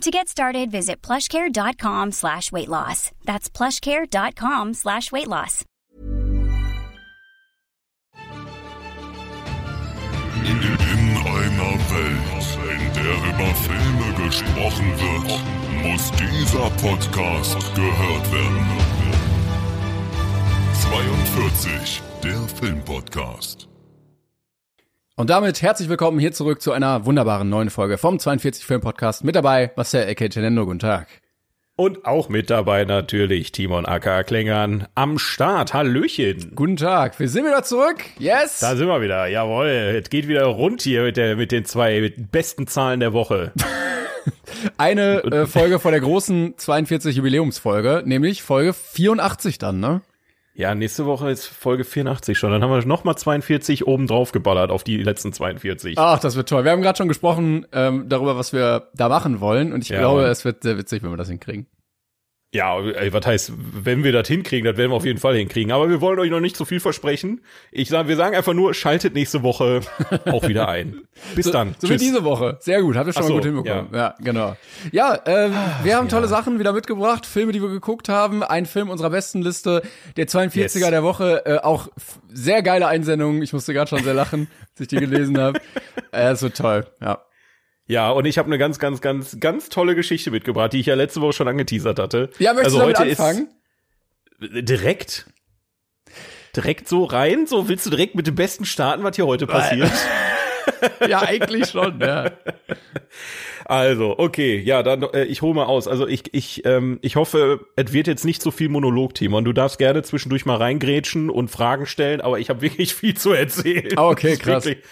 To get started, visit plushcare.com slash weight loss. That's plushcare.com slash weight loss. In, in einer Welt, in der über Filme gesprochen wird, muss dieser Podcast gehört werden. 42, der Filmpodcast. Und damit herzlich willkommen hier zurück zu einer wunderbaren neuen Folge vom 42 Film Podcast. Mit dabei Marcel Ecke Tenendo, guten Tag. Und auch mit dabei natürlich Timon Acker Klingern am Start. Hallöchen. Guten Tag, wir sind wieder zurück. Yes. Da sind wir wieder. Jawohl, es geht wieder rund hier mit, der, mit den zwei besten Zahlen der Woche. Eine äh, Folge vor der großen 42 Jubiläumsfolge, nämlich Folge 84 dann, ne? Ja, nächste Woche ist Folge 84 schon. Dann haben wir nochmal 42 oben drauf geballert auf die letzten 42. Ach, das wird toll. Wir haben gerade schon gesprochen ähm, darüber, was wir da machen wollen. Und ich Ja, glaube, es wird sehr witzig, wenn wir das hinkriegen. Ja, ey, was heißt, wenn wir das hinkriegen, das werden wir auf jeden Fall hinkriegen. Aber wir wollen euch noch nicht zu viel versprechen. Ich sag, wir sagen einfach nur, schaltet nächste Woche auch wieder ein. Bis dann. So wie Tschüss. diese Woche. Sehr gut, habt ihr schon Ach mal so, gut hinbekommen. Ja, genau. Ja, ähm, wir haben tolle Sachen wieder mitgebracht, Filme, die wir geguckt haben. Ein Film unserer besten Liste, der 42er Yes. der Woche. Äh, auch sehr geile Einsendungen. Ich musste gerade schon sehr lachen, als ich die gelesen habe. Äh, wird toll, ja. Ja, und ich habe eine ganz, ganz, ganz, ganz tolle Geschichte mitgebracht, die ich ja letzte Woche schon angeteasert hatte. Ja, möchtest also du heute anfangen? ist direkt, direkt so rein. So willst du direkt mit dem besten starten, was hier heute passiert? ja, eigentlich schon, ja. Also, okay, ja, dann äh, ich hole mal aus. Also ich, ich, ähm, ich hoffe, es wird jetzt nicht so viel Monolog, Timon. Du darfst gerne zwischendurch mal reingrätschen und Fragen stellen, aber ich habe wirklich viel zu erzählen. Ah, okay, krass. wirklich-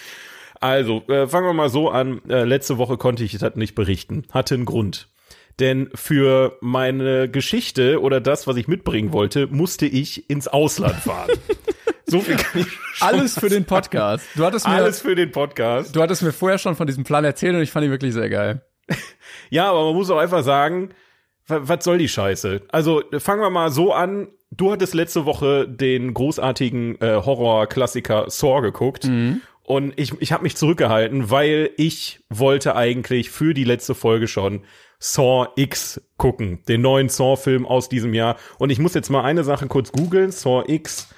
Also, äh, fangen wir mal so an. Äh, letzte Woche konnte ich das nicht berichten. Hatte einen Grund. Denn für meine Geschichte oder das, was ich mitbringen wollte, musste ich ins Ausland fahren. so viel kann ich schon Alles für den Podcast. Du hattest mir, Alles für den Podcast. du hattest mir vorher schon von diesem Plan erzählt und ich fand ihn wirklich sehr geil. Ja, aber man muss auch einfach sagen, wa- was soll die Scheiße? Also fangen wir mal so an. Du hattest letzte Woche den großartigen äh, Horror-Klassiker Saw geguckt. Und ich, ich habe mich zurückgehalten, weil ich wollte eigentlich für die letzte Folge schon Saw X gucken, den neuen Saw-Film aus diesem Jahr. Und ich muss jetzt mal eine Sache kurz googeln. Saw X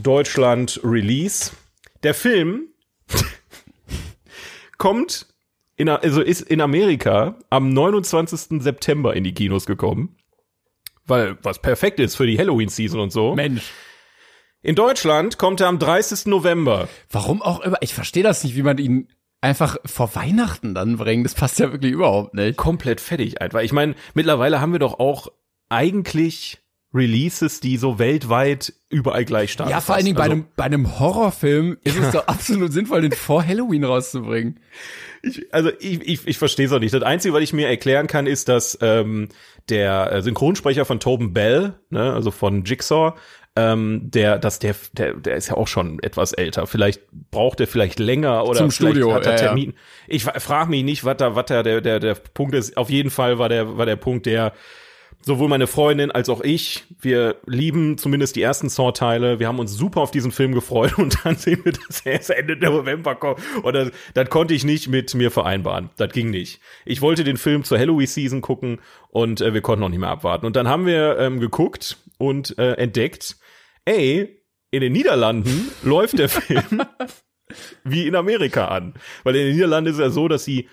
Deutschland Release. Der Film kommt in, also ist in Amerika am 29. September in die Kinos gekommen. Weil, was perfekt ist für die Halloween-Season und so. Mensch. In Deutschland kommt er am 30. November. Warum auch immer, ich verstehe das nicht, wie man ihn einfach vor Weihnachten dann bringt. Das passt ja wirklich überhaupt nicht. Komplett fertig einfach. Ich meine, mittlerweile haben wir doch auch eigentlich Releases, die so weltweit überall gleich starten. Ja, vor allen Dingen bei Also- einem, bei einem Horrorfilm ist es doch absolut sinnvoll, den vor Halloween rauszubringen. Ich, also ich, ich, ich verstehe es auch nicht. Das Einzige, was ich mir erklären kann, ist, dass ähm, der äh, Synchronsprecher von Tobin Bell, ne, also von Jigsaw, ähm, der, dass der, der, der ist ja auch schon etwas älter. Vielleicht braucht er vielleicht länger oder Zum vielleicht Studio, hat er ja, ja. Termin. Ich frage mich nicht, was da, was da der, der, der Punkt ist. Auf jeden Fall war der, war der Punkt, der sowohl meine Freundin als auch ich, wir lieben zumindest die ersten Saw-Teile. Wir haben uns super auf diesen Film gefreut und dann sehen wir, dass er erst Ende November kommt. Und das, das konnte ich nicht mit mir vereinbaren. Das ging nicht. Ich wollte den Film zur Halloween-Season gucken und äh, wir konnten noch nicht mehr abwarten. Und dann haben wir ähm, geguckt und äh, entdeckt, ey, in den Niederlanden läuft der Film wie in Amerika an. Weil in den Niederlanden ist es ja so, dass sie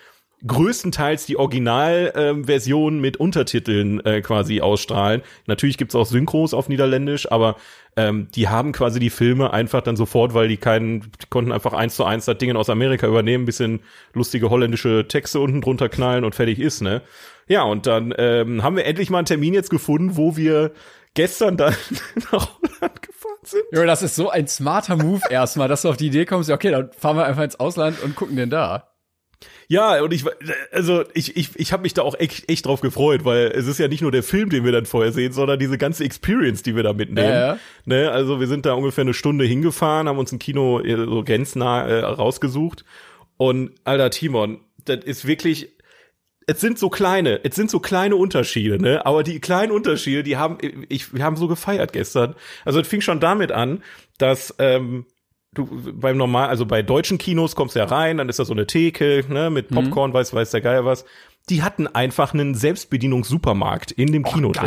größtenteils die Originalversion mit Untertiteln äh, quasi ausstrahlen. Natürlich gibt's auch Synchros auf Niederländisch, aber ähm, die haben quasi die Filme einfach dann sofort, weil die keinen, die konnten einfach eins zu eins das Ding aus Amerika übernehmen, bisschen lustige holländische Texte unten drunter knallen und fertig ist, ne? Ja, und dann ähm, haben wir endlich mal einen Termin jetzt gefunden, wo wir gestern dann nach Holland gefahren sind. Junge, das ist so ein smarter Move erstmal, dass du auf die Idee kommst, ja, okay, dann fahren wir einfach ins Ausland und gucken den da. Ja, und ich, also ich, ich, ich habe mich da auch echt, echt drauf gefreut, weil es ist ja nicht nur der Film, den wir dann vorher sehen, sondern diese ganze Experience, die wir da mitnehmen. Ja, ja. Ne, also wir sind da ungefähr eine Stunde hingefahren, haben uns ein Kino äh, so grenznah äh, rausgesucht. Und alter Timon, das ist wirklich, es sind so kleine, es sind so kleine Unterschiede, ne? Aber die kleinen Unterschiede, die haben, ich, wir haben so gefeiert gestern. Also es fing schon damit an, dass ähm, du beim normal, also bei deutschen Kinos kommst du ja rein, dann ist da so eine Theke, ne, mit Popcorn, Mhm. weiß, weiß der Geier was. Die hatten einfach einen Selbstbedienungssupermarkt in dem Kino drin.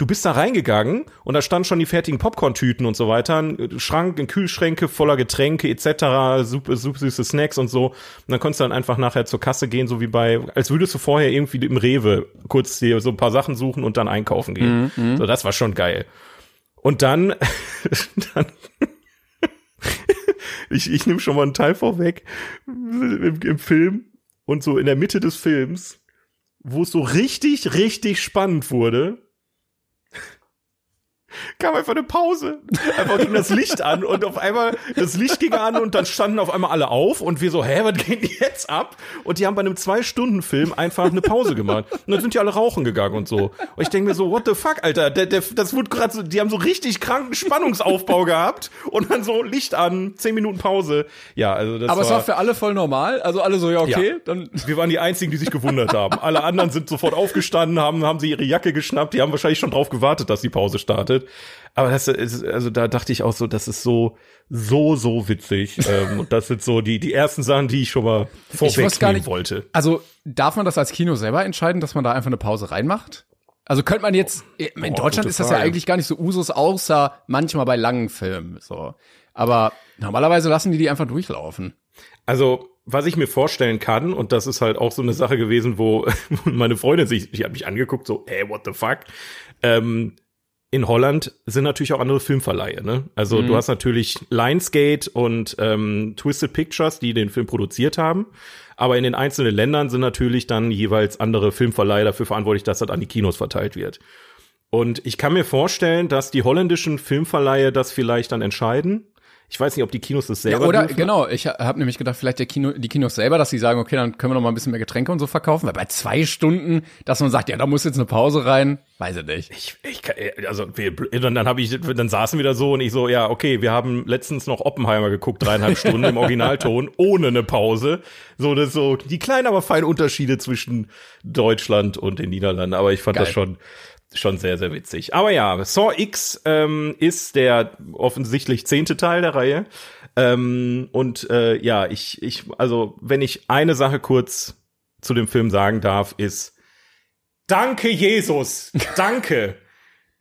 Du bist da reingegangen und da standen schon die fertigen Popcorn-Tüten und so weiter, ein Schrank, Kühlschränke voller Getränke etc., super, super süße Snacks und so. Und dann konntest du dann einfach nachher zur Kasse gehen, so wie bei, als würdest du vorher irgendwie im Rewe kurz dir so ein paar Sachen suchen und dann einkaufen gehen. So, das war schon geil. Und dann, dann ich, ich nehme schon mal einen Teil vorweg im, im Film und so in der Mitte des Films, wo es so richtig, richtig spannend wurde, kam einfach eine Pause. Einfach ging das Licht an und auf einmal, das Licht ging an und dann standen auf einmal alle auf und wir so, hä, was geht denn jetzt ab? Und die haben bei einem Zwei-Stunden-Film einfach eine Pause gemacht. Und dann sind die alle rauchen gegangen und so. Und ich denke mir so, what the fuck, Alter? Der, der, das wurde gerade so, die haben so richtig kranken Spannungsaufbau gehabt und dann so Licht an, zehn Minuten Pause. Ja, also das Aber war, es war für alle voll normal. Also alle so, ja, okay, Ja. dann. wir waren die einzigen, die sich gewundert haben. Alle anderen sind sofort aufgestanden, haben, haben sie ihre Jacke geschnappt, die haben wahrscheinlich schon drauf gewartet, dass die Pause startet. Aber das ist, also da dachte ich auch so, das ist so, so, so witzig. ähm, und das sind so die, die ersten Sachen, die ich schon mal vorwegnehmen wollte. Also darf man das als Kino selber entscheiden, dass man da einfach eine Pause reinmacht? Also könnte man jetzt, in Boah, Deutschland ist das ja Frage. eigentlich gar nicht so Usus, außer manchmal bei langen Filmen, so. Aber normalerweise lassen die die einfach durchlaufen. Also, was ich mir vorstellen kann, und das ist halt auch so eine Sache gewesen, wo meine Freundin sich, die hat mich angeguckt, so, ey, what the fuck? Ähm, in Holland sind natürlich auch andere Filmverleihe, ne? Also du hast natürlich Lionsgate und ähm, Twisted Pictures, die den Film produziert haben. Aber in den einzelnen Ländern sind natürlich dann jeweils andere Filmverleihe dafür verantwortlich, dass das an die Kinos verteilt wird. Und ich kann mir vorstellen, dass die holländischen Filmverleihe das vielleicht dann entscheiden. Ich weiß nicht, ob die Kinos das Ja, selber oder dürfen. genau, ich habe nämlich gedacht, vielleicht der Kino, die Kinos selber, dass sie sagen, okay, dann können wir noch mal ein bisschen mehr Getränke und so verkaufen, weil bei zwei Stunden, dass man sagt, ja, da muss jetzt eine Pause rein, weiß ich nicht. Ich, ich kann- also wir, dann, dann habe ich, dann saßen wir da so und ich so, ja, okay, wir haben letztens noch Oppenheimer geguckt, dreieinhalb Stunden im Originalton, ohne eine Pause. So, das so die kleinen, aber feinen Unterschiede zwischen Deutschland und den Niederlanden. Aber ich fand Geil. das schon schon sehr, sehr witzig. Aber ja, Saw X ähm, ist der offensichtlich zehnte Teil der Reihe. Ähm, und äh, ja, ich, ich, also wenn ich eine Sache kurz zu dem Film sagen darf, ist Danke, Jesus. Danke.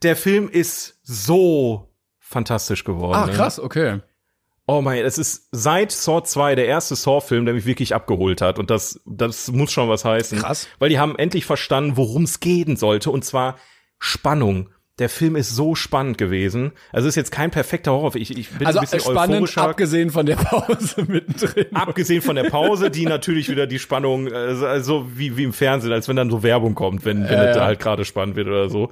Der Film ist so fantastisch geworden. Ah, ne? krass, okay. Oh mein, es ist seit Saw 2 der erste Saw-Film, der mich wirklich abgeholt hat. Und das, das muss schon was heißen. Krass. Weil die haben endlich verstanden, worum es gehen sollte. Und zwar Spannung. Der Film ist so spannend gewesen. Also es ist jetzt kein perfekter Horror. Ich, ich bin Also ein bisschen spannend, euphorischer. abgesehen von der Pause mittendrin. Abgesehen von der Pause, die natürlich wieder die Spannung, äh, also wie, wie im Fernsehen, als wenn dann so Werbung kommt, wenn, wenn Ja, es da halt gerade spannend wird oder so.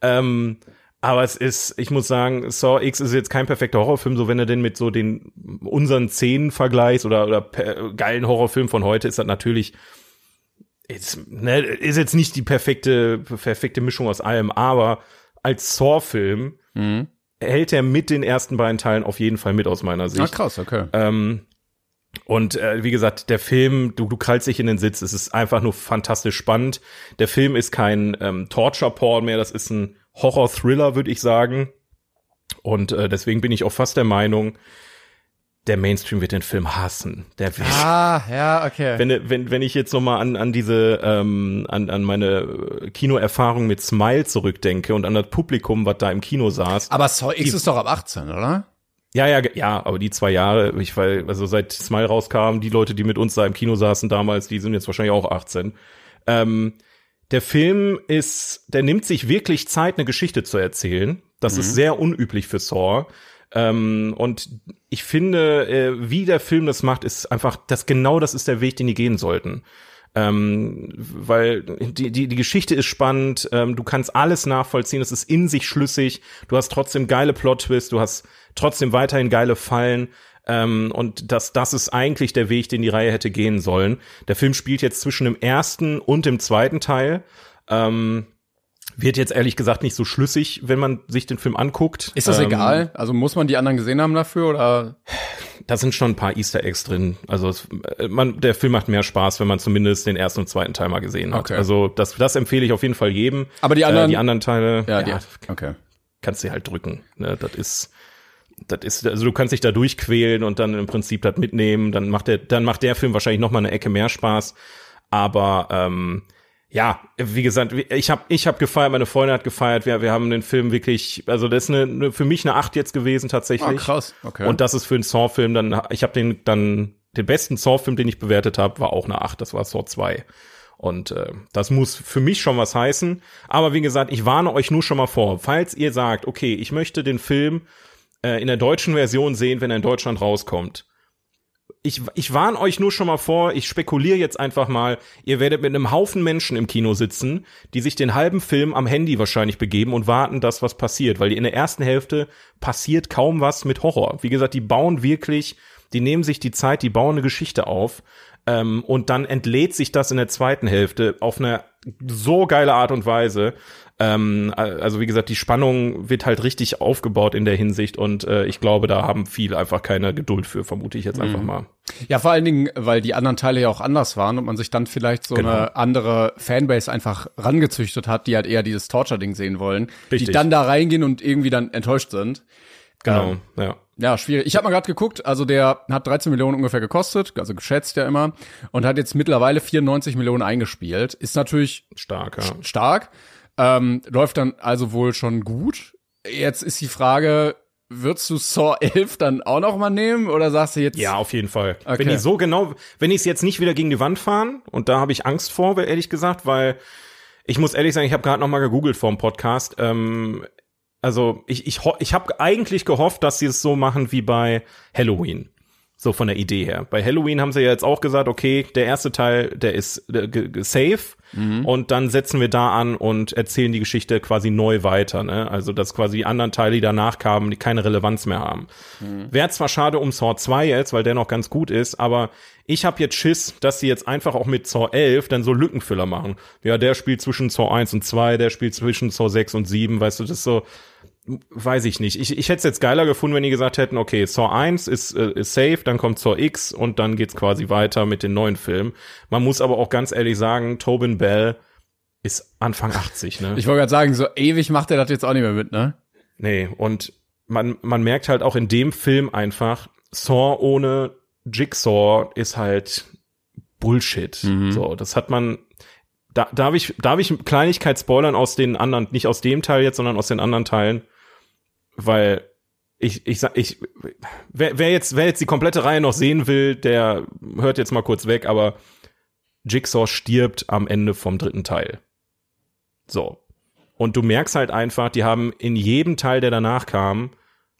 Ähm, aber es ist, ich muss sagen, Saw X ist jetzt kein perfekter Horrorfilm, so wenn er denn mit so den unseren Szenen vergleicht oder, oder geilen Horrorfilm von heute, ist das natürlich ist, ne, ist jetzt nicht die perfekte, perfekte Mischung aus allem, aber als Saw-Film Mhm. hält er mit den ersten beiden Teilen auf jeden Fall mit aus meiner Sicht. Ah, krass, okay. Ähm, und äh, wie gesagt, der Film, du, du krallst dich in den Sitz, es ist einfach nur fantastisch spannend. Der Film ist kein ähm, Torture-Porn mehr, das ist ein Horror-Thriller, würde ich sagen. Und äh, deswegen bin ich auch fast der Meinung, der Mainstream wird den Film hassen. Der wird, Ah, ja, okay. wenn, wenn, wenn ich jetzt noch mal an, an diese, ähm, an, an meine äh, Kinoerfahrung mit Smile zurückdenke und an das Publikum, was da im Kino saß. Aber Saw X ist doch ab 18, oder? Ja, ja, ja, aber die zwei Jahre, ich weil, also seit Smile rauskam, die Leute, die mit uns da im Kino saßen damals, die sind jetzt wahrscheinlich auch 18. Ähm, der Film ist, der nimmt sich wirklich Zeit, eine Geschichte zu erzählen. Das ist sehr unüblich für Saw. Ähm, und ich finde, äh, wie der Film das macht, ist einfach, das genau das ist der Weg, den die gehen sollten. Ähm, weil die, die, die Geschichte ist spannend, ähm, du kannst alles nachvollziehen, es ist in sich schlüssig, du hast trotzdem geile Plot-Twists, du hast trotzdem weiterhin geile Fallen. Ähm, und das, das ist eigentlich der Weg, den die Reihe hätte gehen sollen. Der Film spielt jetzt zwischen dem ersten und dem zweiten Teil. Ähm, wird jetzt ehrlich gesagt nicht so schlüssig, wenn man sich den Film anguckt. Ist das ähm, egal? Also muss man die anderen gesehen haben dafür oder? Da sind schon ein paar Easter Eggs drin. Also es, äh, man, der Film macht mehr Spaß, wenn man zumindest den ersten und zweiten Teil mal gesehen hat. Okay. Also das, das empfehle ich auf jeden Fall jedem. Aber die anderen- äh, die anderen Teile, Ja, die, okay. kannst du halt drücken. Ne? Das ist, das ist, also du kannst dich da durchquälen und dann im Prinzip das mitnehmen. Dann macht der, dann macht der Film wahrscheinlich noch mal eine Ecke mehr Spaß. Aber ähm, ja, wie gesagt, ich habe ich hab gefeiert, meine Freundin hat gefeiert. Wir, wir haben den Film wirklich, also das ist eine, für mich eine Acht jetzt gewesen tatsächlich. Ah, krass. Okay. Und das ist für einen Saw-Film dann, ich habe den dann, den besten Saw-Film, den ich bewertet habe, war auch eine Acht. Das war Saw 2. Und äh, das muss für mich schon was heißen. Aber wie gesagt, ich warne euch nur schon mal vor, falls ihr sagt, okay, ich möchte den Film äh, in der deutschen Version sehen, wenn er in Deutschland rauskommt. Ich, ich warne euch nur schon mal vor, ich spekuliere jetzt einfach mal, ihr werdet mit einem Haufen Menschen im Kino sitzen, die sich den halben Film am Handy wahrscheinlich begeben und warten, dass was passiert, weil in der ersten Hälfte passiert kaum was mit Horror. Wie gesagt, die bauen wirklich, die nehmen sich die Zeit, die bauen eine Geschichte auf ähm, und dann entlädt sich das in der zweiten Hälfte auf eine so geile Art und Weise. Ähm, also wie gesagt, die Spannung wird halt richtig aufgebaut in der Hinsicht und äh, ich glaube, da haben viele einfach keine Geduld für, vermute ich jetzt einfach Mhm. mal. Ja, vor allen Dingen, weil die anderen Teile ja auch anders waren und man sich dann vielleicht so Genau. eine andere Fanbase einfach rangezüchtet hat, die halt eher dieses Torture-Ding sehen wollen, die Richtig. dann da reingehen und irgendwie dann enttäuscht sind. Genau, Ähm, ja. Ja, schwierig. Ich habe mal gerade geguckt, also der hat 13 Millionen ungefähr gekostet, also geschätzt ja immer, und hat jetzt mittlerweile 94 Millionen eingespielt. Ist natürlich Stark, ja. stark, ähm, läuft dann also wohl schon gut. Jetzt ist die Frage, würdest du Saw 11 dann auch noch mal nehmen oder sagst du jetzt Ja, auf jeden Fall. Okay. Wenn die so genau, wenn die es jetzt nicht wieder gegen die Wand fahren, und da habe ich Angst vor, ehrlich gesagt, weil ich muss ehrlich sagen, ich habe gerade noch mal gegoogelt vor dem Podcast. Ähm, also ich ich ich habe eigentlich gehofft, dass sie es so machen wie bei Halloween. So von der Idee her. Bei Halloween haben sie ja jetzt auch gesagt, okay, der erste Teil, der ist safe und dann setzen wir da an und erzählen die Geschichte quasi neu weiter. Ne? Also dass quasi die anderen Teile, die danach kamen, die keine Relevanz mehr haben. Wäre zwar schade um Saw 2 jetzt, weil der noch ganz gut ist, aber ich habe jetzt Schiss, dass sie jetzt einfach auch mit Saw 11 dann so Lückenfüller machen. Ja, der spielt zwischen Saw 1 und 2, der spielt zwischen Saw 6 und 7, weißt du, das ist so, weiß ich nicht. Ich, ich hätte es jetzt geiler gefunden, wenn die gesagt hätten, okay, Saw 1 ist, äh, ist safe, dann kommt Saw X und dann geht's quasi weiter mit den neuen Filmen. Man muss aber auch ganz ehrlich sagen, Tobin Bell ist Anfang 80, ne? Ich wollte gerade sagen, so ewig macht er das jetzt auch nicht mehr mit, ne? Nee, und man, man merkt halt auch in dem Film einfach, Saw ohne Jigsaw ist halt Bullshit. So, das hat man, da darf ich, darf ich Kleinigkeit spoilern aus den anderen, nicht aus dem Teil jetzt, sondern aus den anderen Teilen, weil ich, ich sag, ich, wer, wer jetzt, wer jetzt die komplette Reihe noch sehen will, der hört jetzt mal kurz weg, aber Jigsaw stirbt am Ende vom dritten Teil. So. Und du merkst halt einfach, die haben in jedem Teil, der danach kam,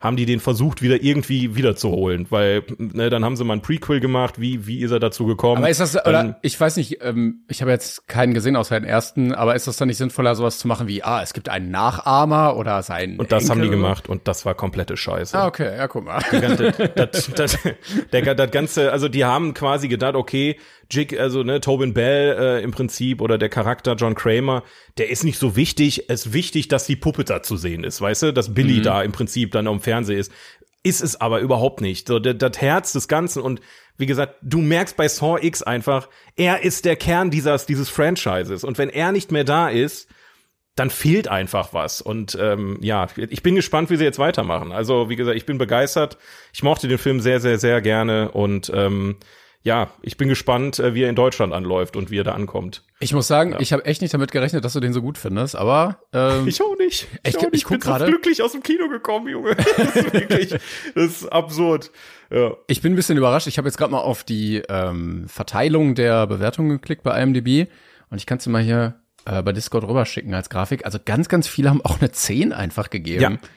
haben die den versucht, wieder irgendwie wiederzuholen, weil ne, dann haben sie mal ein Prequel gemacht, wie wie ist er dazu gekommen? Aber ist das, oder ich weiß nicht, ähm, ich habe jetzt keinen gesehen außer den ersten, aber ist das dann nicht sinnvoller, sowas zu machen wie, ah, es gibt einen Nachahmer oder sein und das haben die Enkel oder so? gemacht und das war komplette Scheiße. Ah, okay, ja, guck mal. das, das, der, das ganze, also die haben quasi gedacht, okay, Jig, also ne, Tobin Bell äh, im Prinzip oder der Charakter John Kramer, der ist nicht so wichtig. Es ist wichtig, dass die Puppe da zu sehen ist, weißt du, dass Billy da im Prinzip dann am Fernseher ist. Ist es aber überhaupt nicht. So, das, das Herz des Ganzen und wie gesagt, du merkst bei Saw X einfach, er ist der Kern dieses, dieses Franchises. Und wenn er nicht mehr da ist, dann fehlt einfach was. Und ähm, ja, ich bin gespannt, wie sie jetzt weitermachen. Also, wie gesagt, ich bin begeistert. Ich mochte den Film sehr, sehr, sehr gerne. Und ähm, ja, ich bin gespannt, äh, wie er in Deutschland anläuft und wie er da ankommt. Ich muss sagen, ich habe echt nicht damit gerechnet, dass du den so gut findest, aber ähm, Ich auch nicht. Ich- auch nicht. ich guck bin so gerade. glücklich aus dem Kino gekommen, Junge. Das ist wirklich, das ist absurd. Ja. Ich bin ein bisschen überrascht. Ich habe jetzt gerade mal auf die ähm, Verteilung der Bewertungen geklickt bei IMDb und ich kann es dir mal hier äh, bei Discord rüberschicken als Grafik. Also ganz, ganz viele haben auch eine 10 einfach gegeben. Ja.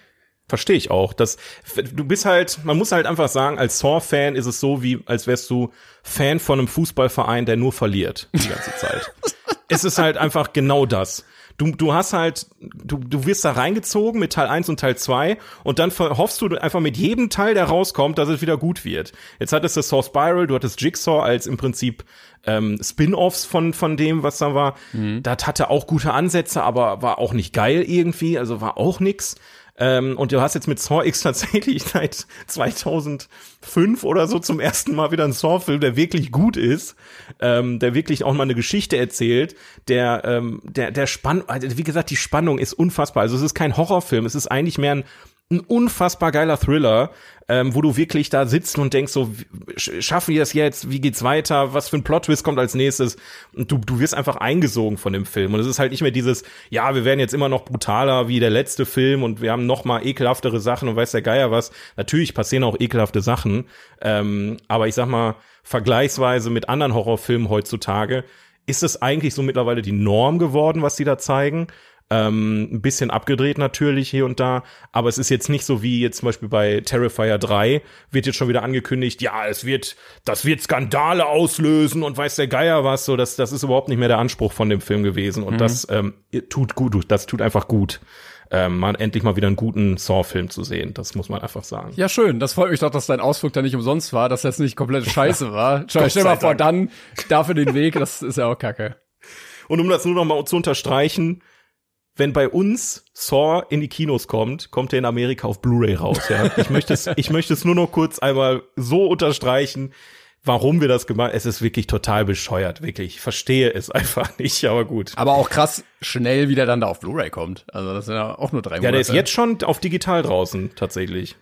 Verstehe ich auch. Das, du bist halt, man muss halt einfach sagen, als Saw-Fan ist es so, wie als wärst du Fan von einem Fußballverein, der nur verliert die ganze Zeit. es ist halt einfach genau das. du, du hast halt, du, du wirst da reingezogen mit Teil 1 und Teil 2 und dann hoffst du einfach mit jedem Teil, der rauskommt, dass es wieder gut wird. Jetzt hattest du Saw Spiral, du hattest Jigsaw als im Prinzip ähm, Spin-offs von, von dem, was da war. Mhm. Das hatte auch gute Ansätze, aber war auch nicht geil irgendwie, also war auch nix. Ähm, und du hast jetzt mit Saw X tatsächlich seit 2005 oder so zum ersten Mal wieder einen Saw-Film, der wirklich gut ist, ähm, der wirklich auch mal eine Geschichte erzählt, der, ähm, der, der Spann, also wie gesagt, die Spannung ist unfassbar. Also es ist kein Horrorfilm, es ist eigentlich mehr ein ein unfassbar geiler Thriller, ähm, wo du wirklich da sitzt und denkst so, schaffen wir das jetzt? Wie geht's weiter? Was für ein Plot-Twist kommt als nächstes? Und du, du wirst einfach eingesogen von dem Film. Und es ist halt nicht mehr dieses, ja, wir werden jetzt immer noch brutaler wie der letzte Film und wir haben noch mal ekelhaftere Sachen und weiß der Geier was. Natürlich passieren auch ekelhafte Sachen. Ähm, aber ich sag mal, vergleichsweise mit anderen Horrorfilmen heutzutage ist es eigentlich so mittlerweile die Norm geworden, was die da zeigen. Ähm, ein bisschen abgedreht natürlich hier und da, aber es ist jetzt nicht so wie jetzt zum Beispiel bei Terrifier 3 wird jetzt schon wieder angekündigt, ja, es wird, das wird Skandale auslösen und weiß der Geier was, so, das, das ist überhaupt nicht mehr der Anspruch von dem Film gewesen und mhm. das ähm, tut gut, das tut einfach gut. Ähm, mal endlich mal wieder einen guten Saw-Film zu sehen. Das muss man einfach sagen. Ja, schön. Das freut mich doch, dass dein Ausflug da nicht umsonst war, dass das nicht komplett scheiße war. Stell dir mal vor, dann dafür den Weg, das ist ja auch kacke. Und um das nur noch mal zu unterstreichen, wenn bei uns Saw in die Kinos kommt, kommt er in Amerika auf Blu-ray raus. Ja? Ich möchte es, ich möchte es nur noch kurz einmal so unterstreichen, warum wir das gemacht. Es ist wirklich total bescheuert, wirklich. Ich verstehe es einfach nicht, aber gut. Aber auch krass schnell, wie der dann da auf Blu-ray kommt. Also das sind ja auch nur drei Monate. Ja, der ist jetzt schon auf digital draußen tatsächlich.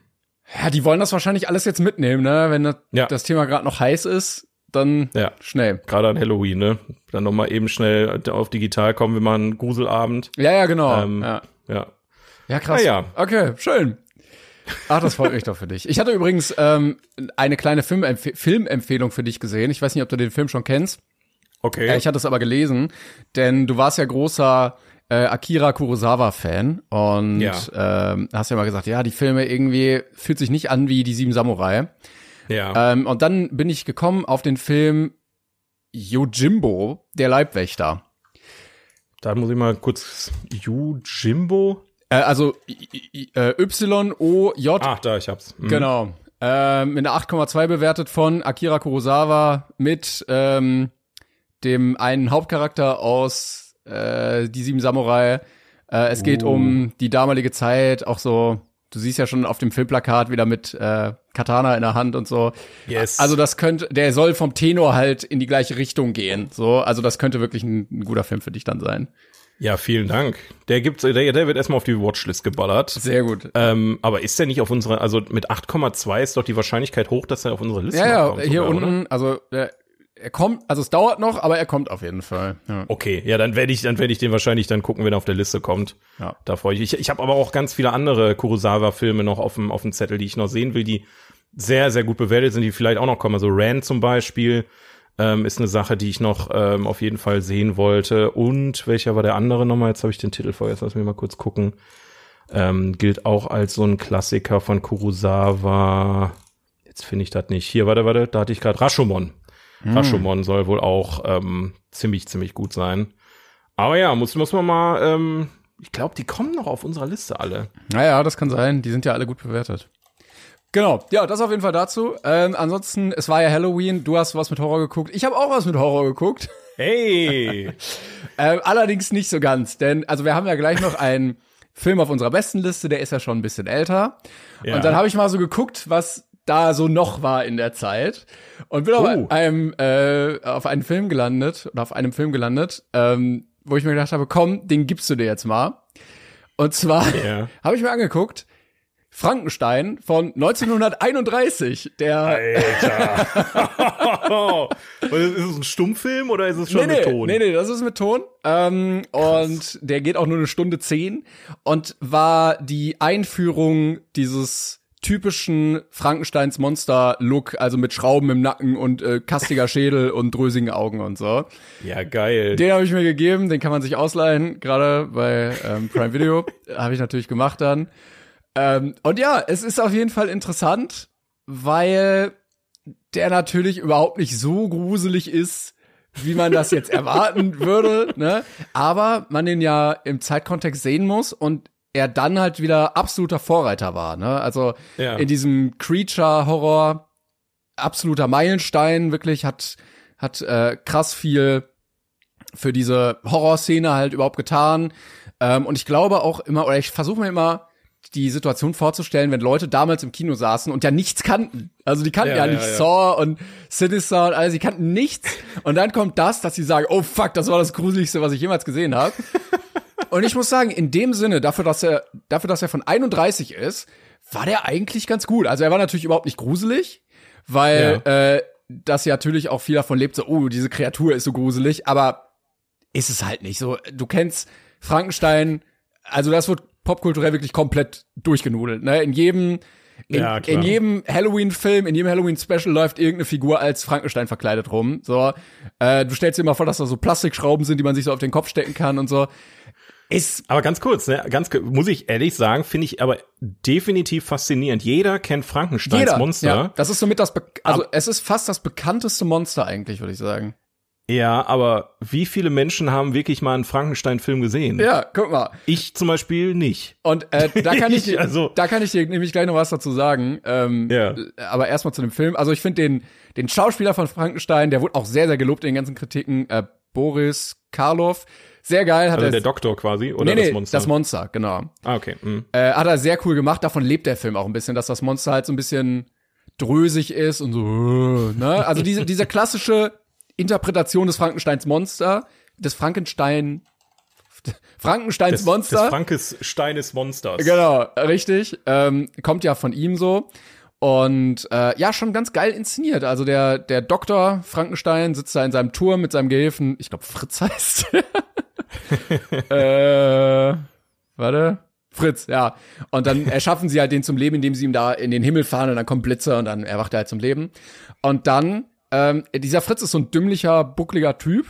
Ja, die wollen das wahrscheinlich alles jetzt mitnehmen, ne? Wenn das, ja. das Thema gerade noch heiß ist, dann ja. schnell. Gerade an Halloween, ne? Dann nochmal eben schnell auf digital kommen, wir machen einen Gruselabend. Ja, ja, genau. Ähm, ja. ja. Ja, krass. Ja, ja. Okay, schön. Ach, das freut mich doch für dich. Ich hatte übrigens ähm, eine kleine Filmempf Filmempfehlung für dich gesehen. Ich weiß nicht, ob du den Film schon kennst. Okay. Äh, ich hatte es aber gelesen, denn du warst ja großer äh, Akira Kurosawa-Fan und ja. ähm, hast ja mal gesagt, ja, die Filme irgendwie fühlt sich nicht an wie die Sieben Samurai. Ja. Ähm, und dann bin ich gekommen auf den Film Yojimbo, der Leibwächter. Da muss ich mal kurz Yojimbo. Äh, also Y-O-J. Ach, da, ich hab's. Mhm. Genau. Ähm, in der 8,2 bewertet von Akira Kurosawa mit ähm, dem einen Hauptcharakter aus äh, Die Sieben Samurai. Äh, es geht oh. um die damalige Zeit, auch so Du siehst ja schon auf dem Filmplakat wieder mit äh, Katana in der Hand und so. Yes. Also das könnte, der soll vom Tenor halt in die gleiche Richtung gehen. So, also das könnte wirklich ein, ein guter Film für dich dann sein. Ja, vielen Dank. Der gibt's, der, der wird erstmal auf die Watchlist geballert. Sehr gut. Ähm, aber ist der nicht auf unserer, also mit 8,2 ist doch die Wahrscheinlichkeit hoch, dass er auf unsere Liste ja, ja, kommt. Ja, hier sogar, unten, oder? also der, er kommt, also es dauert noch, aber er kommt auf jeden Fall. Ja. Okay, ja, dann werde ich, dann werde ich den wahrscheinlich dann gucken, wenn er auf der Liste kommt. Ja. Da freue ich mich. Ich, ich habe aber auch ganz viele andere Kurosawa-Filme noch auf dem, auf dem Zettel, die ich noch sehen will, die sehr, sehr gut bewertet sind, die vielleicht auch noch kommen. Also Rand zum Beispiel ähm, ist eine Sache, die ich noch ähm, auf jeden Fall sehen wollte. Und welcher war der andere nochmal? Jetzt habe ich den Titel vergessen, lass mich mal kurz gucken. Ähm, gilt auch als so ein Klassiker von Kurosawa. Jetzt finde ich das nicht. Hier, warte, warte, da hatte ich gerade Rashomon. Hm. Rashomon soll wohl auch ähm, ziemlich, ziemlich gut sein. Aber ja, muss, muss man mal, ähm, ich glaube, die kommen noch auf unserer Liste alle. Naja, das kann sein. Die sind ja alle gut bewertet. Genau, ja, das auf jeden Fall dazu. Ähm, ansonsten, es war ja Halloween, du hast was mit Horror geguckt. Ich habe auch was mit Horror geguckt. Hey! ähm, allerdings nicht so ganz, denn also wir haben ja gleich noch einen Film auf unserer besten Liste, der ist ja schon ein bisschen älter. Ja. Und dann habe ich mal so geguckt, was da so noch war in der Zeit und bin oh. auf einem äh, auf einen Film gelandet oder auf einem Film gelandet, ähm, wo ich mir gedacht habe, komm, den gibst du dir jetzt mal. Und zwar yeah. habe ich mir angeguckt Frankenstein von 1931, der Alter. ist es ein Stummfilm oder ist es schon nee, mit Ton? Nee, nee, das ist mit Ton. Ähm, und der geht auch nur eine Stunde zehn und war die Einführung dieses typischen Frankensteins Monster-Look, also mit Schrauben im Nacken und äh, kastiger Schädel und drösigen Augen und so. Ja, geil. Den habe ich mir gegeben, den kann man sich ausleihen, gerade bei ähm, Prime Video. habe ich natürlich gemacht dann. Ähm, und ja, es ist auf jeden Fall interessant, weil der natürlich überhaupt nicht so gruselig ist, wie man das jetzt erwarten würde, ne? Aber man den ja im Zeitkontext sehen muss und er dann halt wieder absoluter Vorreiter war, ne? Also Ja. in diesem Creature-Horror absoluter Meilenstein, wirklich hat hat äh, krass viel für diese Horrorszene halt überhaupt getan. Ähm, und ich glaube auch immer, oder ich versuche mir immer die Situation vorzustellen, wenn Leute damals im Kino saßen und ja nichts kannten. Also die kannten ja, Ja, ja, nicht ja. Saw und Sinister und alles, sie kannten nichts. Und dann kommt das, dass sie sagen, oh fuck, das war das Gruseligste, was ich jemals gesehen habe. Und ich muss sagen, in dem Sinne, dafür, dass er, dafür, dass er von 31 ist, war der eigentlich ganz gut. Also er war natürlich überhaupt nicht gruselig, weil äh, das ja natürlich auch viel davon lebt, so, oh, diese Kreatur ist so gruselig, aber ist es halt nicht. So, du kennst Frankenstein, also das wird popkulturell wirklich komplett durchgenudelt. Ne? In jedem, in, Ja, in jedem Halloween-Film, in jedem Halloween-Special läuft irgendeine Figur als Frankenstein verkleidet rum. So, äh, du stellst dir mal vor, dass da so Plastikschrauben sind, die man sich so auf den Kopf stecken kann und so. Ist Aber ganz kurz, ne, ganz muss ich ehrlich sagen, finde ich aber definitiv faszinierend. Jeder kennt Frankensteins jeder. Monster. Ja, das ist somit das, Be also es ist fast das bekannteste Monster eigentlich, würde ich sagen. Ja, aber wie viele Menschen haben wirklich mal einen Frankenstein-Film gesehen? Ja, guck mal. Ich zum Beispiel nicht. Und äh, da kann ich, Ich, also- da kann ich dir nämlich gleich noch was dazu sagen. Ähm, Ja. Aber erstmal zu dem Film. Also ich finde den, den Schauspieler von Frankenstein, der wurde auch sehr, sehr gelobt in den ganzen Kritiken. Äh, Boris Karloff. Sehr geil. Hat Also er, der Doktor quasi oder nee, nee, das Monster? das Monster, genau. ah, okay. Hm. Äh, hat er sehr cool gemacht. Davon lebt der Film auch ein bisschen, dass das Monster halt so ein bisschen drösig ist und so, äh, ne? Also diese, diese klassische Interpretation des Frankensteins Monster, des Frankenstein, Frankensteins Des, Monster. des Frankensteines Monsters. Genau, richtig. Ähm, kommt ja von ihm so. Und äh, ja, schon ganz geil inszeniert. Also der, der Doktor Frankenstein sitzt da in seinem Turm mit seinem Gehilfen, ich glaube Fritz heißt. äh, warte. Fritz, ja. Und dann erschaffen sie halt den zum Leben, indem sie ihm da in den Himmel fahren und dann kommt Blitze und dann erwacht er halt zum Leben. Und dann, ähm, dieser Fritz ist so ein dümmlicher, buckliger Typ,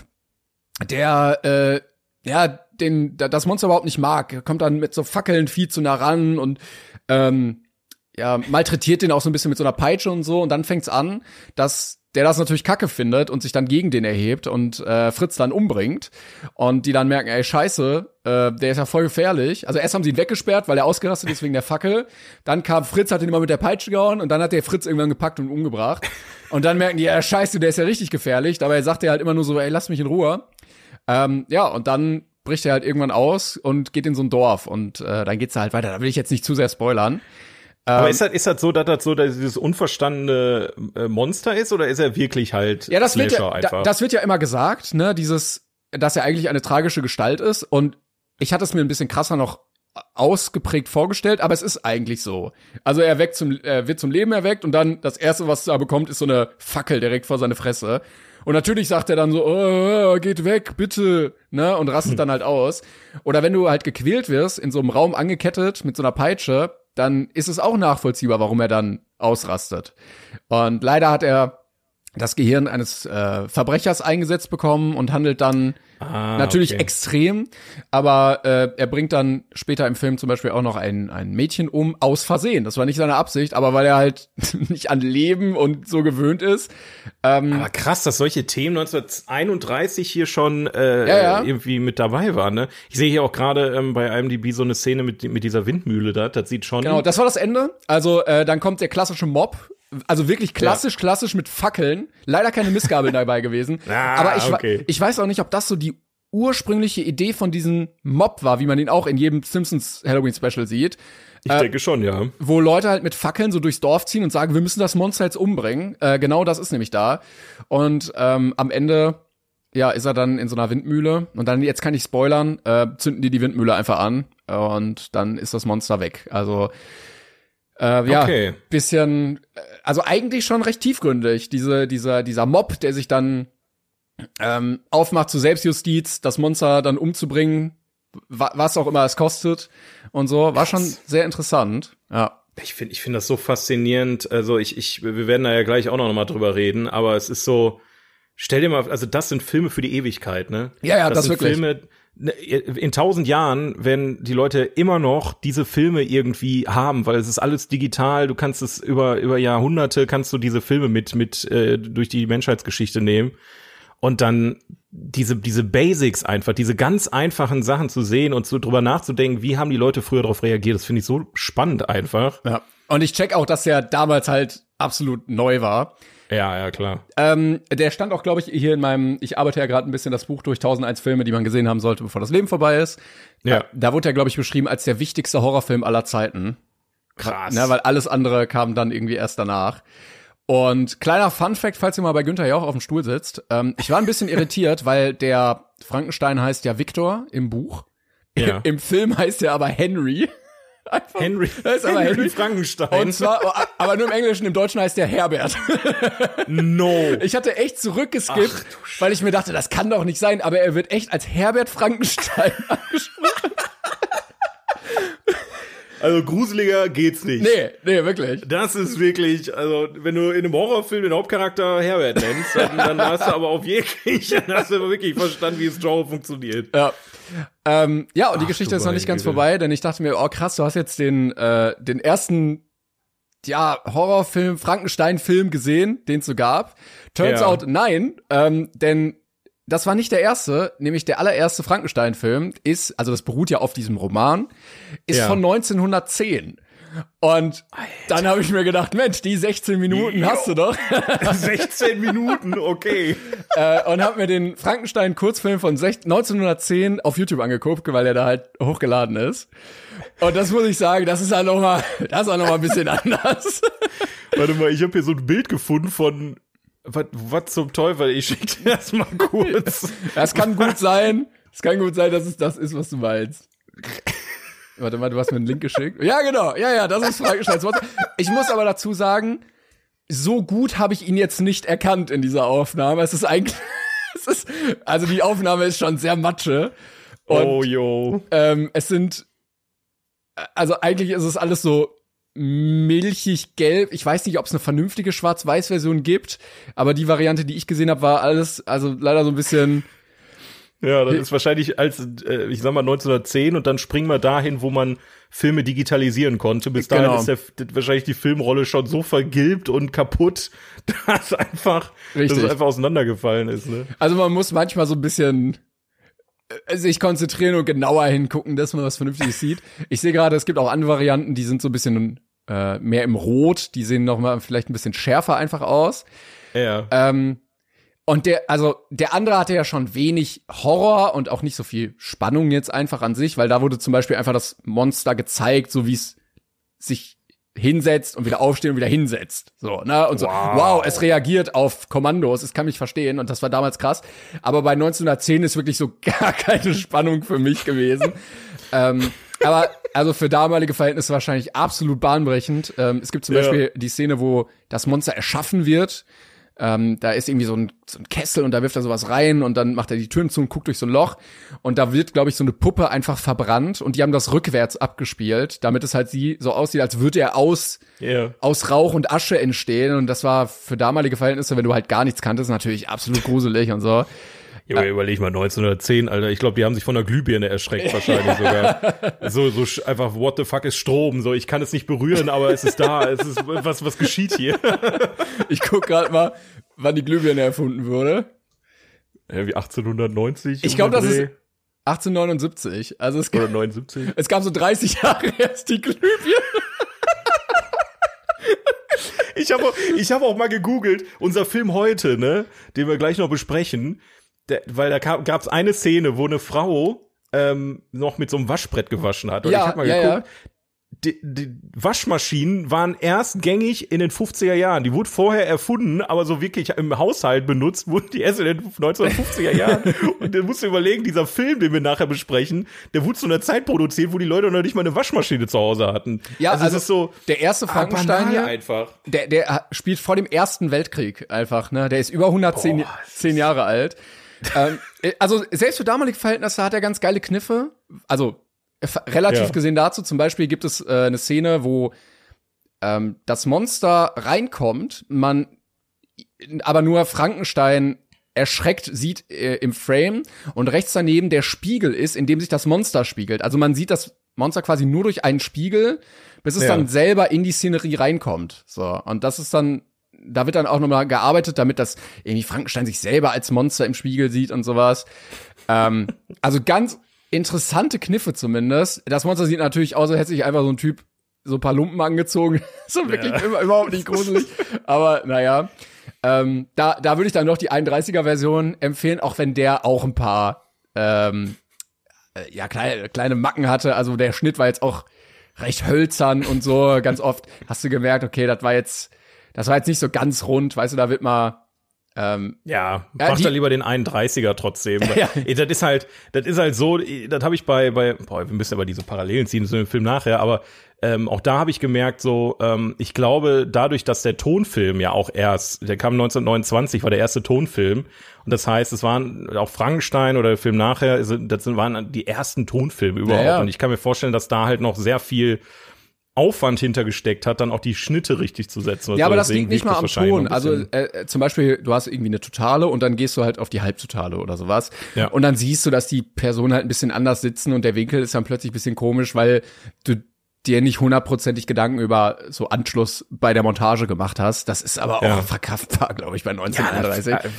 der, äh, ja, den, da- das Monster überhaupt nicht mag. Er kommt dann mit so Fackeln viel zu nah ran und, ähm, ja, malträtiert den auch so ein bisschen mit so einer Peitsche und so. Und dann fängt's an, dass der das natürlich kacke findet und sich dann gegen den erhebt und äh, Fritz dann umbringt. Und die dann merken, ey, scheiße, äh, der ist ja voll gefährlich. Also erst haben sie ihn weggesperrt, weil er ausgerastet ist wegen der Fackel. Dann kam Fritz, hat ihn immer mit der Peitsche gehauen und dann hat der Fritz irgendwann gepackt und umgebracht. Und dann merken die, ja, scheiße, der ist ja richtig gefährlich. Dabei sagt er halt immer nur so, ey, lass mich in Ruhe. Ähm, ja, und dann bricht er halt irgendwann aus und geht in so ein Dorf und äh, dann geht's halt weiter. Da will ich jetzt nicht zu sehr spoilern. Aber ist das, ist das so, dass das so dass dieses unverstandene äh, Monster ist oder ist er wirklich halt Ja, das wird Slasher ja, einfach? da, das wird ja immer gesagt, ne, dieses, dass er eigentlich eine tragische Gestalt ist und ich hatte es mir ein bisschen krasser noch ausgeprägt vorgestellt, aber es ist eigentlich so. Also er weckt zum, er wird zum Leben erweckt und dann das erste, was er bekommt, ist so eine Fackel direkt vor seine Fresse. Und natürlich sagt er dann so, oh, geht weg, bitte, ne, und rastet dann halt aus. Oder wenn du halt gequält wirst, in so einem Raum angekettet mit so einer Peitsche, dann ist es auch nachvollziehbar, warum er dann ausrastet. Und leider hat er das Gehirn eines äh, Verbrechers eingesetzt bekommen und handelt dann Ah, natürlich okay. extrem, aber äh, er bringt dann später im Film zum Beispiel auch noch ein, ein Mädchen um aus Versehen. Das war nicht seine Absicht, aber weil er halt nicht an Leben und so gewöhnt ist. Ähm, Aber krass, dass solche Themen 1931 hier schon äh, Ja, ja. irgendwie mit dabei waren. Ne? Ich sehe hier auch gerade ähm, bei IMDb so eine Szene mit, mit dieser Windmühle da. Das sieht schon. Genau, das war das Ende. Also äh, dann kommt der klassische Mob. Also wirklich klassisch, klassisch mit Fackeln. Leider keine Missgabeln dabei gewesen. Ah, Aber ich, okay. ich weiß auch nicht, ob das so die ursprüngliche Idee von diesem Mob war, wie man ihn auch in jedem Simpsons Halloween Special sieht. ich denke schon, ja. wo Leute halt mit Fackeln so durchs Dorf ziehen und sagen, wir müssen das Monster jetzt umbringen. Äh, genau das ist nämlich da. Und ähm, am Ende, ja, ist er dann in so einer Windmühle. Und dann, jetzt kann ich spoilern, äh, zünden die die Windmühle einfach an. Und dann ist das Monster weg. Also, äh, ja, Okay. bisschen, äh, also eigentlich schon recht tiefgründig. Diese, dieser, dieser Mob, der sich dann ähm, aufmacht zu Selbstjustiz, das Monster dann umzubringen, wa was auch immer es kostet und so, war schon sehr interessant. Ja. Ich finde ich finde das so faszinierend. Also ich, ich, wir werden da ja gleich auch noch mal drüber reden, aber es ist so, stell dir mal, also das sind Filme für die Ewigkeit, ne? Ja, ja, das sind wirklich. Filme, in tausend Jahren werden die Leute immer noch diese Filme irgendwie haben, weil es ist alles digital, du kannst es über, über Jahrhunderte kannst du diese Filme mit, mit, äh, durch die Menschheitsgeschichte nehmen. und dann diese, diese Basics einfach, diese ganz einfachen Sachen zu sehen und so drüber nachzudenken, wie haben die Leute früher darauf reagiert, das finde ich so spannend einfach. Ja. Und ich check auch, dass er damals halt absolut neu war. Ja, ja, klar. Ähm, der stand auch, glaube ich, hier in meinem, ich arbeite ja gerade ein bisschen das Buch durch 1001 Filme, die man gesehen haben sollte, bevor das Leben vorbei ist. Ja. Da, da wurde er, glaube ich, beschrieben als der wichtigste Horrorfilm aller Zeiten. Krass. Ne, weil alles andere kam dann irgendwie erst danach. Und kleiner Fun Fact, falls ihr mal bei Günther Jauch auf dem Stuhl sitzt. Ähm, ich war ein bisschen irritiert, weil der Frankenstein heißt ja Victor im Buch. Ja. Im Film heißt er aber Henry. Einfach, Henry, Das ist aber Henry. Frankenstein. Und zwar, aber nur im Englischen, im Deutschen heißt der Herbert. no. Ich hatte echt zurückgeskippt, weil ich mir dachte, das kann doch nicht sein, aber er wird echt als Herbert Frankenstein angesprochen. Also gruseliger geht's nicht. Nee, nee, wirklich. Das ist wirklich, also wenn du in einem Horrorfilm den Hauptcharakter Herbert nennst, dann, dann hast du aber auf wirklich, dann hast du wirklich verstanden, wie das Genre funktioniert. Ja. Ähm, ja, und die Ach, Geschichte ist noch nicht ganz Güte. vorbei, denn ich dachte mir, oh krass, du hast jetzt den, äh, den ersten ja, Horrorfilm, Frankenstein-Film gesehen, den es so gab. Turns Ja. out, nein, ähm, denn das war nicht der erste, nämlich der allererste Frankenstein-Film ist, also das beruht ja auf diesem Roman, ist Ja. von 1910. Und dann habe ich mir gedacht, Mensch, die 16 Minuten hast du doch. 16 Minuten, okay. äh, und habe mir den Frankenstein-Kurzfilm von 16 1910 auf YouTube angeguckt, weil er da halt hochgeladen ist. Und das muss ich sagen, das ist halt noch mal, das ist auch noch mal ein bisschen anders. Warte mal, ich habe hier so ein Bild gefunden von was, was zum Teufel? Ich schick dir das mal kurz. Das kann gut sein. Es kann gut sein, dass es das ist, was du meinst. Warte mal, du hast mir einen Link geschickt. Ja, genau. Ja, ja, das ist Frankensteins Wort. Ich muss aber dazu sagen, so gut habe ich ihn jetzt nicht erkannt in dieser Aufnahme. Es ist eigentlich, es ist, also die Aufnahme ist schon sehr matsche. Und oh, yo. ähm, es sind, also eigentlich ist es alles so milchig gelb. Ich weiß nicht, ob es eine vernünftige Schwarz-Weiß-Version gibt, aber die Variante, die ich gesehen habe, war alles, also leider so ein bisschen. Ja, das ist wahrscheinlich als, äh, ich sag mal 1910 und dann springen wir dahin, wo man Filme digitalisieren konnte. Bis dahin Genau. ist der, wahrscheinlich die Filmrolle schon so vergilbt und kaputt, dass einfach, dass es einfach auseinandergefallen ist. Ne? Also man muss manchmal so ein bisschen sich konzentrieren und genauer hingucken, dass man was Vernünftiges sieht. Ich sehe gerade, es gibt auch andere Varianten, die sind so ein bisschen äh, mehr im Rot, die sehen noch mal vielleicht ein bisschen schärfer einfach aus. Ja. Ähm, und der, also der andere hatte ja schon wenig Horror und auch nicht so viel Spannung jetzt einfach an sich, weil da wurde zum Beispiel einfach das Monster gezeigt, so wie es sich hinsetzt und wieder aufsteht und wieder hinsetzt. So, ne? Und so, Wow. wow, es reagiert auf Kommandos, es kann mich verstehen und das war damals krass. Aber bei 1910 ist wirklich so gar keine Spannung für mich gewesen. ähm, aber also für damalige Verhältnisse wahrscheinlich absolut bahnbrechend. Ähm, es gibt zum Ja. Beispiel die Szene, wo das Monster erschaffen wird. Ähm, da ist irgendwie so ein, so ein Kessel und da wirft er sowas rein und dann macht er die Türen zu und guckt durch so ein Loch. Und da wird, glaube ich, so eine Puppe einfach verbrannt und die haben das rückwärts abgespielt, damit es halt sie so aussieht, als würde er aus, Ja. aus Rauch und Asche entstehen. Und das war für damalige Verhältnisse, wenn du halt gar nichts kanntest, natürlich absolut gruselig und so. Junge, überleg mal, 1910, Alter. Ich glaube, die haben sich von der Glühbirne erschreckt, wahrscheinlich sogar. So, so einfach, what the fuck ist Strom? So, ich kann es nicht berühren, aber es ist da. Es ist, was, was geschieht hier? Ich guck gerade mal, wann die Glühbirne erfunden wurde. Ja, wie 1890? Ich glaube, das ist Dreh? 1879. Also es, Oder 79? es gab so 30 Jahre erst die Glühbirne. Ich habe auch, ich hab auch mal gegoogelt, unser Film heute, ne, den wir gleich noch besprechen, der, weil da gab es eine Szene, wo eine Frau ähm, noch mit so einem Waschbrett gewaschen hat. Und Ja, ich habe mal ja, geguckt, Die, die Waschmaschinen waren erst gängig in den 50er Jahren. Die wurde vorher erfunden, aber so wirklich im Haushalt benutzt, wurden die erst in den 1950er Jahren. Und dann musst du überlegen, dieser Film, den wir nachher besprechen, der wurde zu einer Zeit produziert, wo die Leute noch nicht mal eine Waschmaschine zu Hause hatten. Ja, also, also es ist so der erste ah, Frankenstein hier, einfach. der, der spielt vor dem Ersten Weltkrieg einfach, ne? Der ist über 110 Boah, zehn Jahre alt. Ähm, äh, also selbst für damalige Verhältnisse hat er ganz geile Kniffe. Also äh, relativ Ja. gesehen dazu. Zum Beispiel gibt es äh, eine Szene, wo ähm, das Monster reinkommt, man aber nur Frankenstein erschreckt sieht äh, im Frame und rechts daneben der Spiegel ist, in dem sich das Monster spiegelt. Also man sieht das Monster quasi nur durch einen Spiegel, bis es Ja. dann selber in die Szenerie reinkommt. So und das ist dann da wird dann auch nochmal gearbeitet, damit das irgendwie Frankenstein sich selber als Monster im Spiegel sieht und sowas. ähm, also ganz interessante Kniffe zumindest. Das Monster sieht natürlich aus, als hätte sich einfach so ein Typ so ein paar Lumpen angezogen. so wirklich ja. überhaupt nicht gruselig. Aber naja. Ähm, da, da würde ich dann noch die 31er-Version empfehlen, auch wenn der auch ein paar ähm, äh, ja, kleine, kleine Macken hatte. Also der Schnitt war jetzt auch recht hölzern und so. Ganz oft hast du gemerkt, okay, das war jetzt, das war jetzt nicht so ganz rund, weißt du, da wird mal ähm, ja, mach ja, da lieber den 31er trotzdem. ja. Das ist halt, das ist halt so, das habe ich bei, bei, boah, wir müssen aber diese Parallelen ziehen so im Film nachher, aber ähm, auch da habe ich gemerkt, so, ähm, ich glaube, dadurch, dass der Tonfilm ja auch erst, der kam 1929, war der erste Tonfilm. Und das heißt, es waren auch Frankenstein oder der Film nachher, das waren die ersten Tonfilme überhaupt. Ja, ja. Und ich kann mir vorstellen, dass da halt noch sehr viel Aufwand hintergesteckt hat, dann auch die Schnitte richtig zu setzen. Ja, aber das liegt nicht mal am Ton. Also äh, äh, zum Beispiel, du hast irgendwie eine Totale und dann gehst du halt auf die Halbtotale oder sowas. Ja. Und dann siehst du, dass die Personen halt ein bisschen anders sitzen und der Winkel ist dann plötzlich ein bisschen komisch, weil du dir nicht hundertprozentig Gedanken über so Anschluss bei der Montage gemacht hast. Das ist aber auch ja. verkraftbar, glaube ich, bei 1931. Ja, äh,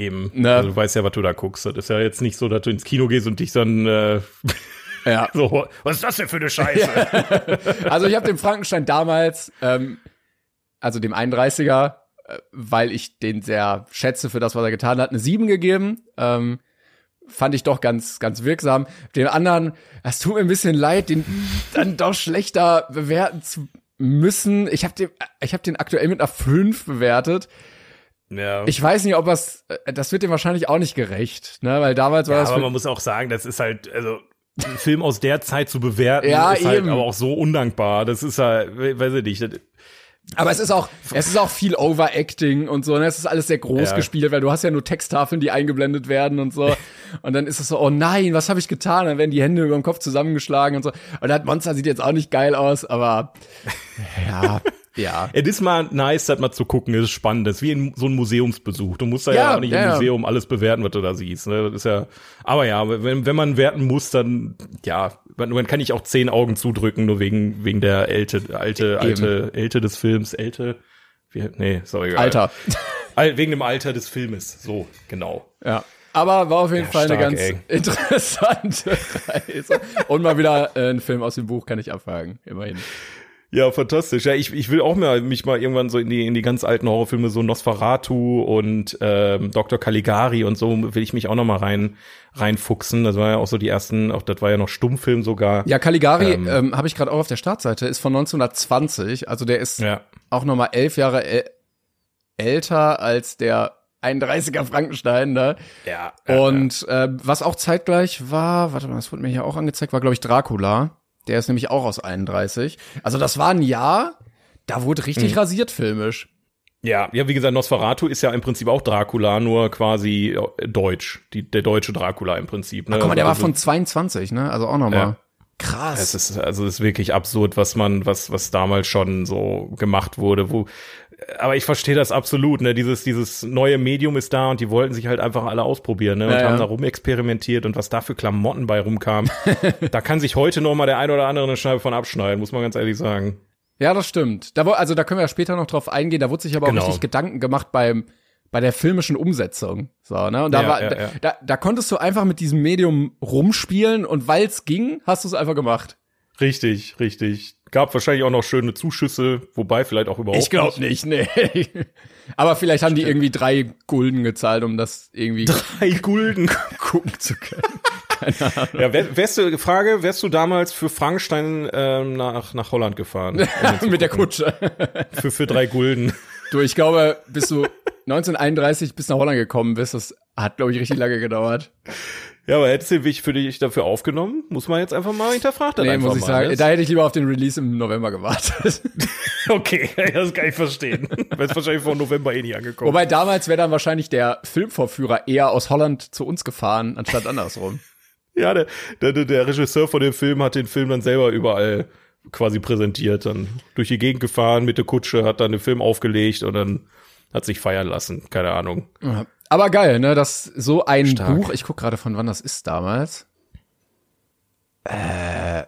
eben. Ne? Also, du weißt ja, was du da guckst. Das ist ja jetzt nicht so, dass du ins Kino gehst und dich dann äh, ja. so, was ist das denn für eine Scheiße? Also ich habe dem Frankenstein damals, ähm, also dem 31er, äh, weil ich den sehr schätze für das, was er getan hat, eine 7 gegeben. Ähm, fand ich doch ganz, ganz wirksam. Den anderen, es tut mir ein bisschen leid, den dann doch schlechter bewerten zu müssen. Ich habe den, ich habe den aktuell mit einer 5 bewertet. Ja. Ich weiß nicht, ob das, äh, das wird dem wahrscheinlich auch nicht gerecht, ne, weil damals war ja, das. Aber man muss auch sagen, das ist halt, also, einen Film aus der Zeit zu bewerten, ja, ist halt eben. aber auch so undankbar. Das ist halt, weiß ich nicht, aber es ist auch, es ist auch viel Overacting und so. Ne? Es ist alles sehr groß ja. gespielt, weil du hast ja nur Texttafeln, die eingeblendet werden und so. und dann ist es so, oh nein, was habe ich getan? Dann werden die Hände über dem Kopf zusammengeschlagen und so. Und das Monster sieht jetzt auch nicht geil aus, aber ja. Ja. Es ist mal nice, das mal zu gucken, es ist spannend. Das ist wie ein, so ein Museumsbesuch. Du musst da ja, ja auch nicht ja, im Museum alles bewerten, was du da siehst. Ne? Das ist ja, aber ja, wenn, wenn man werten muss, dann, ja, man kann ich auch zehn Augen zudrücken, nur wegen, wegen der Älte, alte, alte, Älte des Films, Älte. Wie, nee, sorry. Alter. wegen dem Alter des Filmes. So, genau. Ja. Aber war auf jeden ja, Fall stark, eine ganz ey. interessante Reise. Und mal wieder äh, ein Film aus dem Buch kann ich abfragen, immerhin. Ja, fantastisch. Ja, ich, ich will auch mal mich mal irgendwann so in die in die ganz alten Horrorfilme so Nosferatu und ähm, Dr. Caligari und so will ich mich auch noch mal rein reinfuchsen. Das war ja auch so die ersten, auch das war ja noch Stummfilm sogar. Ja, Caligari ähm, ähm, habe ich gerade auch auf der Startseite, ist von 1920, also der ist ja. auch noch mal elf Jahre älter als der 31er Frankenstein, ne? Ja. Und äh, was auch zeitgleich war, warte mal, das wurde mir hier auch angezeigt, war glaube ich Dracula. Der ist nämlich auch aus 31. Also das war ein Jahr, da wurde richtig mhm. rasiert filmisch. Ja, ja, wie gesagt, Nosferatu ist ja im Prinzip auch Dracula, nur quasi äh, deutsch. Die, der deutsche Dracula im Prinzip. Ne? Ach, guck mal, der also, war von 22, ne? Also auch nochmal. Ja. Krass. Es ist, also es ist wirklich absurd, was man, was, was damals schon so gemacht wurde, wo, aber ich verstehe das absolut, ne? Dieses, dieses neue Medium ist da und die wollten sich halt einfach alle ausprobieren, ne? Und ja, haben da rumexperimentiert und was da für Klamotten bei rumkam. da kann sich heute noch mal der ein oder andere eine Scheibe von abschneiden, muss man ganz ehrlich sagen. Ja, das stimmt. Da, also da können wir ja später noch drauf eingehen. Da wurde sich aber genau. auch richtig Gedanken gemacht beim, bei der filmischen Umsetzung. So, ne? Und da ja, war, ja, ja. Da, da konntest du einfach mit diesem Medium rumspielen und weil's ging, hast du es einfach gemacht. Richtig, richtig. Gab wahrscheinlich auch noch schöne Zuschüsse, wobei vielleicht auch überhaupt Ich glaube nicht, nee. Aber vielleicht haben die irgendwie drei Gulden gezahlt, um das irgendwie drei Gulden gucken zu können. Keine Ahnung. Ja, wär, wärst du Frage, wärst du damals für Frankenstein ähm, nach nach Holland gefahren? Um Mit der Kutsche. für für drei Gulden. Du, ich glaube, bis du 1931 bis nach Holland gekommen bist, das hat glaube ich richtig lange gedauert. Ja, aber hättest du dich für dich dafür aufgenommen? Muss man jetzt einfach mal hinterfragt. Nee, muss ich sagen. Da hätte ich lieber auf den Release im November gewartet. okay, das kann ich verstehen. Wärst wahrscheinlich vor November eh nicht angekommen. Wobei damals wäre dann wahrscheinlich der Filmvorführer eher aus Holland zu uns gefahren, anstatt andersrum. ja, der, der, der Regisseur von dem Film hat den Film dann selber überall quasi präsentiert, dann durch die Gegend gefahren mit der Kutsche, hat dann den Film aufgelegt und dann hat sich feiern lassen, keine Ahnung. Aber geil, ne, dass so ein Stark. Buch, ich guck gerade von wann das ist damals. Äh,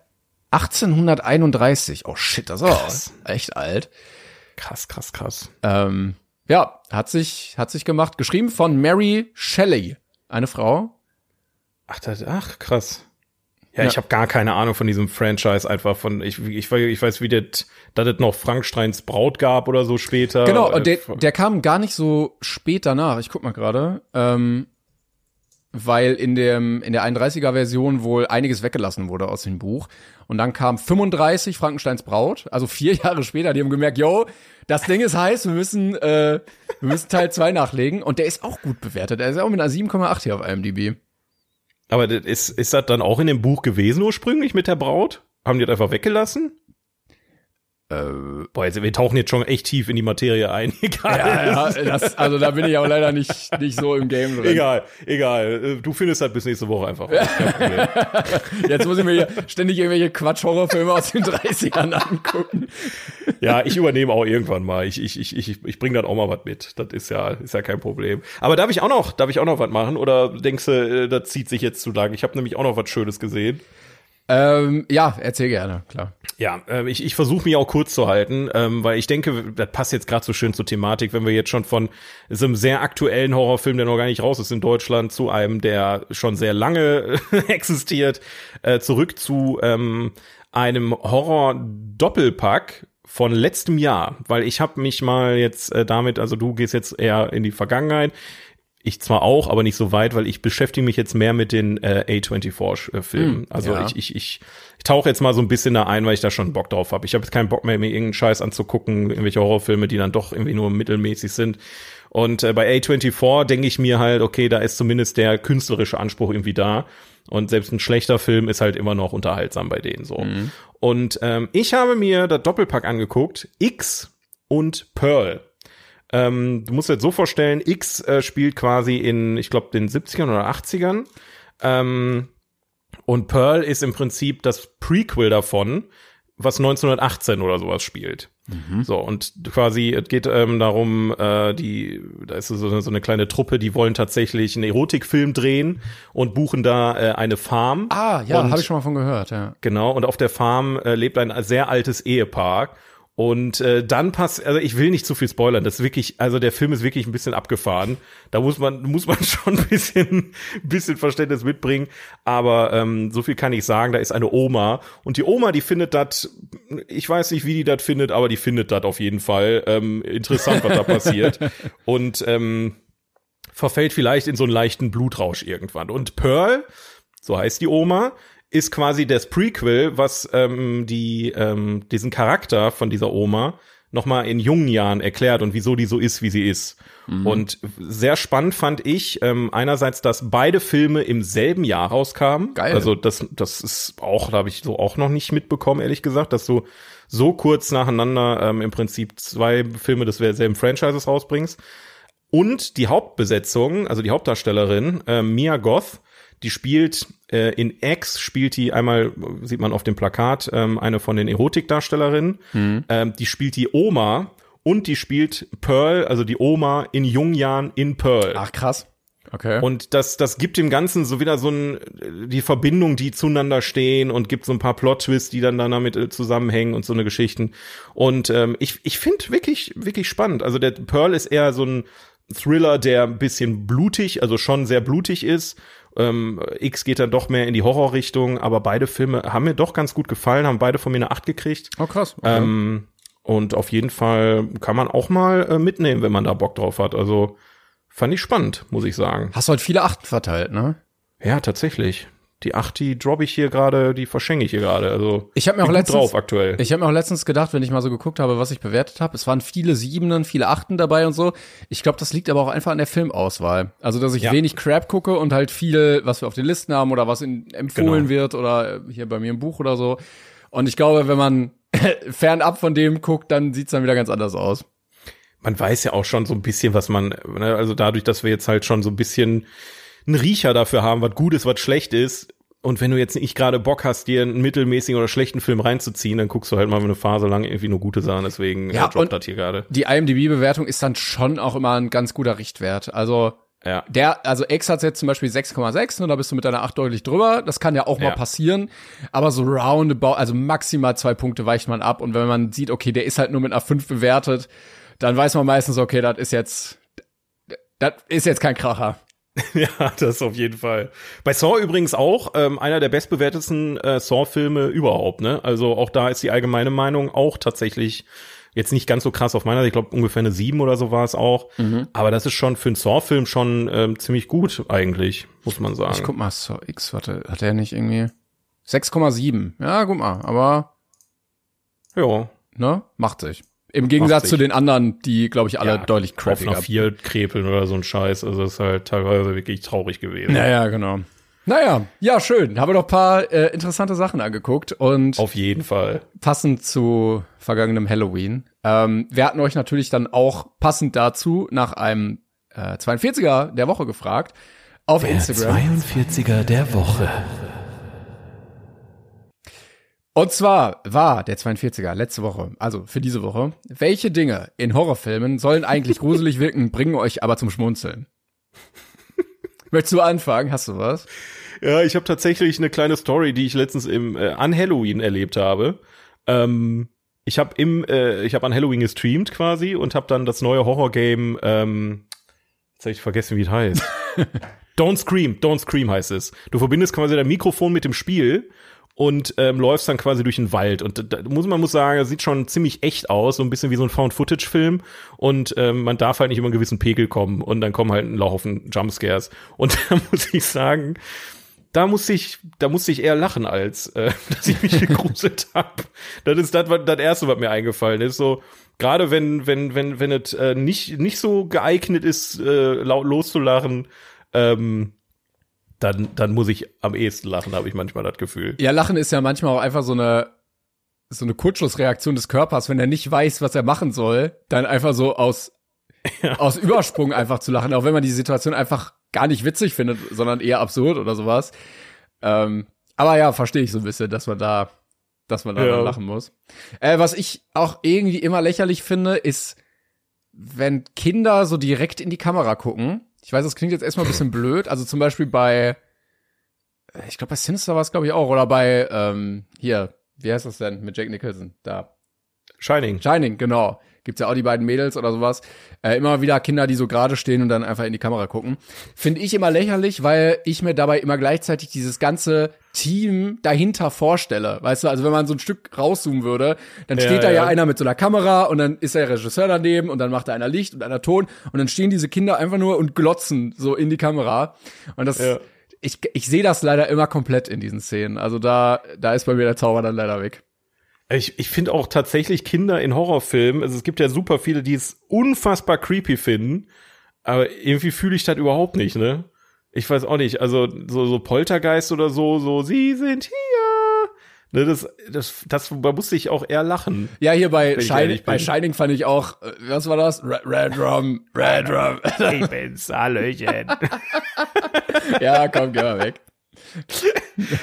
1831. Oh shit, das ist echt alt. Krass, krass, krass. Ähm, ja, hat sich, hat sich gemacht. Geschrieben von Mary Shelley, eine Frau. Ach, das, ach krass. Ja, Ja. ich habe gar keine Ahnung von diesem Franchise einfach von ich ich, weiß- ich weiß wie das dass es noch Franksteins Braut gab oder so später. Genau, Äh, und der, der kam gar nicht so spät danach. Ich guck mal gerade. Ähm, weil in dem in der 31er Version wohl einiges weggelassen wurde aus dem Buch und dann kam 35 Frankensteins Braut, also vier Jahre später, die haben gemerkt, yo, das Ding ist heiß, wir müssen äh, wir müssen Teil 2 nachlegen und der ist auch gut bewertet. Der ist auch mit einer 7,8 hier auf IMDb. Aber ist ist das dann auch in dem Buch gewesen ursprünglich mit der Braut? Haben die das einfach weggelassen? Äh, Boah, jetzt, wir tauchen jetzt schon echt tief in die Materie ein. Egal. ja, ja, das, also da bin ich aber leider nicht nicht so im Game drin. Egal, egal. Äh, Du findest das bis nächste Woche einfach. Jetzt muss ich mir hier ständig irgendwelche Quatsch-Horrorfilme aus den 30ern angucken. Ja, ich übernehme auch irgendwann mal. Ich, ich, ich, ich, ich bringe dann auch mal was mit. Das ist ja, ist ja kein Problem. Aber darf ich auch noch, darf ich auch noch was machen? Oder denkst du, äh, das zieht sich jetzt zu lang? Ich habe nämlich auch noch was Schönes gesehen. Ähm, ja, erzähl gerne, klar. Ja, äh, ich, ich versuche mich auch kurz zu halten, ähm, weil ich denke, das passt jetzt gerade so schön zur Thematik, wenn wir jetzt schon von so einem sehr aktuellen Horrorfilm, der noch gar nicht raus ist in Deutschland, zu einem, der schon sehr lange existiert, äh, zurück zu ähm, einem Horror-Doppelpack von letztem Jahr, weil ich habe mich mal jetzt äh, damit, also du gehst jetzt eher in die Vergangenheit, ich zwar auch, aber nicht so weit, weil ich beschäftige mich jetzt mehr mit den äh, A24-Filmen. also ja. ich, ich, ich, ich tauche jetzt mal so ein bisschen da ein, weil ich da schon Bock drauf habe. Ich habe jetzt keinen Bock mehr, mir irgendeinen Scheiß anzugucken, irgendwelche Horrorfilme, die dann doch irgendwie nur mittelmäßig sind. Und äh, bei A24 denke ich mir halt, okay, da ist zumindest der künstlerische Anspruch irgendwie da. Und selbst ein schlechter Film ist halt immer noch unterhaltsam bei denen so. Und ähm, ich habe mir das Doppelpack angeguckt, X und Pearl. Ähm, du musst dir jetzt so vorstellen, X äh, spielt quasi in, ich glaube, den 70ern oder 80ern. Ähm, und Pearl ist im Prinzip das Prequel davon, was 1918 oder sowas spielt. So, und quasi, es geht ähm, darum, äh, die, da ist so, so eine kleine Truppe, die wollen tatsächlich einen Erotikfilm drehen und buchen da äh, eine Farm. Ah, ja, habe ich schon mal von gehört, ja. Genau, und auf der Farm äh, lebt ein sehr altes Ehepaar. Und äh, dann passt, also ich will nicht zu viel spoilern, das ist wirklich, also der Film ist wirklich ein bisschen abgefahren. Da muss man, muss man schon ein bisschen, ein bisschen Verständnis mitbringen. Aber ähm, so viel kann ich sagen, da ist eine Oma. Und die Oma, die findet das, ich weiß nicht, wie die das findet, aber die findet das auf jeden Fall. Ähm, interessant, was da passiert. Und ähm, verfällt vielleicht in so einen leichten Blutrausch irgendwann. Und Pearl, so heißt die Oma, ist quasi das Prequel, was ähm, die ähm, diesen Charakter von dieser Oma noch mal in jungen Jahren erklärt und wieso die so ist, wie sie ist. Und sehr spannend fand ich ähm, einerseits, dass beide Filme im selben Jahr rauskamen. Geil. Also das das ist auch, da habe ich so auch noch nicht mitbekommen, ehrlich gesagt, dass du so kurz nacheinander ähm, im Prinzip zwei Filme des selben Franchises rausbringst. Und die Hauptbesetzung, also die Hauptdarstellerin, äh, Mia Goth, die spielt äh, in X, spielt die einmal, sieht man auf dem Plakat, ähm, eine von den Erotikdarstellerinnen. Ähm, die spielt die Oma und die spielt Pearl, also die Oma in jungen Jahren in Pearl. Ach, krass. Okay. Und das, das gibt dem Ganzen so wieder so ein, die Verbindung, die zueinander stehen und gibt so ein paar Plot-Twists, die dann damit äh, zusammenhängen und so eine Geschichten. Und ähm, ich, ich finde wirklich, wirklich spannend. Also der Pearl ist eher so ein Thriller, der ein bisschen blutig, also schon sehr blutig ist. Ähm, X geht dann doch mehr in die Horrorrichtung, aber beide Filme haben mir doch ganz gut gefallen, haben beide von mir eine Acht gekriegt. oh, krass. Okay. Ähm, und auf jeden Fall kann man auch mal äh, mitnehmen, wenn man da Bock drauf hat. Also fand ich spannend, muss ich sagen. Hast heute viele Achten verteilt, ne? Ja, tatsächlich. Die acht, die droppe ich hier gerade, die verschenke ich hier gerade. Also Ich habe mir auch letztens drauf aktuell. Ich habe mir auch letztens gedacht, wenn ich mal so geguckt habe, was ich bewertet habe, es waren viele Siebenen, viele Achten dabei und so. Ich glaube, das liegt aber auch einfach an der Filmauswahl. Also, dass ich Ja. wenig Crap gucke und halt viel, was wir auf den Listen haben oder was in, empfohlen Genau. wird oder hier bei mir im Buch oder so. Und ich glaube, wenn man fernab von dem guckt, dann sieht's dann wieder ganz anders aus. man weiß ja auch schon so ein bisschen, was man, ne, also dadurch, dass wir jetzt halt schon so ein bisschen einen Riecher dafür haben, was gut ist, was schlecht ist. Und wenn du jetzt nicht gerade Bock hast, dir einen mittelmäßigen oder schlechten Film reinzuziehen, dann guckst du halt mal eine Phase lang irgendwie nur gute Sachen. Deswegen Ja, äh, droppt und- das hier gerade. Die IMDb-Bewertung ist dann schon auch immer ein ganz guter Richtwert. Also, Ja. Der, also X hat jetzt zum Beispiel 6,6, ne, da bist du mit deiner 8 deutlich drüber. Das kann ja auch mal Ja. passieren. Aber so roundabout, also maximal zwei Punkte weicht man ab. Und wenn man sieht, okay, der ist halt nur mit einer 5 bewertet, dann weiß man meistens, okay, das ist jetzt, das ist jetzt kein Kracher. ja, das auf jeden Fall. Bei Saw übrigens auch ähm, einer der bestbewertetsten äh, Saw-Filme überhaupt. Ne? Also auch da ist die allgemeine Meinung auch tatsächlich jetzt nicht ganz so krass auf meiner. Ich glaube ungefähr eine sieben oder so war es auch. Mhm. Aber das ist schon für einen Saw-Film schon ähm, ziemlich gut eigentlich, muss man sagen. Ich guck mal, Saw X, warte, hat er nicht irgendwie 6,7? Ja, guck mal, aber ja, ne, macht sich. Im Gegensatz zu den anderen, die, glaube ich, alle ja, deutlich crappiger. Auf einer vier krepeln oder so ein Scheiß. Also ist halt teilweise wirklich traurig gewesen. Naja, genau. Naja, ja, schön. Haben wir doch paar äh, interessante Sachen angeguckt und auf jeden Fall passend zu vergangenem Halloween. Ähm, wir hatten euch natürlich dann auch passend dazu nach einem äh, 42er der Woche gefragt auf der Instagram. 42er der Woche. Und zwar war der 42er letzte Woche, also für diese Woche, welche Dinge in Horrorfilmen sollen eigentlich gruselig wirken, bringen euch aber zum Schmunzeln? Möchtest du anfangen? Hast du was? Ja, ich habe tatsächlich eine kleine Story, die ich letztens im äh, an Halloween erlebt habe. Ähm, ich habe im äh, ich habe an Halloween gestreamt quasi und habe dann das neue Horror-Game ähm, jetzt habe ich vergessen, wie es heißt. Don't Scream, Don't Scream heißt es. Du verbindest quasi dein Mikrofon mit dem Spiel und ähm, läufst dann quasi durch den Wald. Und da muss man muss sagen, sieht schon ziemlich echt aus, so ein bisschen wie so ein Found-Footage-Film. Und ähm, man darf halt nicht über einen gewissen Pegel kommen. Und dann kommen halt ein Haufen Jumpscares. Und da muss ich sagen, da muss ich, da muss ich eher lachen, als äh, dass ich mich gegruselt habe. Das ist das, das erste, was mir eingefallen ist. So, gerade wenn, wenn, wenn, wenn es äh, nicht, nicht so geeignet ist, äh, laut loszulachen, ähm, dann, dann muss ich am ehesten lachen, habe ich manchmal das Gefühl. Ja, Lachen ist ja manchmal auch einfach so eine, so eine Kurzschlussreaktion des Körpers, wenn er nicht weiß, was er machen soll, dann einfach so aus, ja. aus Übersprung einfach zu lachen, auch wenn man die Situation einfach gar nicht witzig findet, sondern eher absurd oder sowas. Ähm, aber ja, verstehe ich so ein bisschen, dass man da, dass man da ja. lachen muss. Äh, was ich auch irgendwie immer lächerlich finde, ist, wenn Kinder so direkt in die Kamera gucken ich weiß, das klingt jetzt erstmal ein bisschen blöd. Also zum Beispiel bei, ich glaube bei Sinister war es glaube ich auch, oder bei, ähm, hier, wie heißt das denn mit Jake Nicholson? Da. Shining. Shining, genau. Gibt's ja auch die beiden Mädels oder sowas. Äh, immer wieder Kinder, die so gerade stehen und dann einfach in die Kamera gucken. Finde ich immer lächerlich, weil ich mir dabei immer gleichzeitig dieses ganze Team dahinter vorstelle. Weißt du, also wenn man so ein Stück rauszoomen würde, dann steht ja, da ja, ja, einer mit so einer Kamera und dann ist der Regisseur daneben und dann macht da einer Licht und einer Ton und dann stehen diese Kinder einfach nur und glotzen so in die Kamera. Und das, ja. ich, ich sehe das leider immer komplett in diesen Szenen. Also da, da ist bei mir der Zauber dann leider weg. Ich, ich finde auch tatsächlich Kinder in Horrorfilmen, also es gibt ja super viele, die es unfassbar creepy finden, aber irgendwie fühle ich das überhaupt nicht, ne? Ich weiß auch nicht, also so, so Poltergeist oder so, so, sie sind hier. Ne, das, das, das, da musste ich auch eher lachen. Ja, hier bei Shining, bei Shining fand ich auch, äh, was war das? Red, Red Rum, Red Rum. ich bin's, Hallöchen. ja, komm, geh mal weg.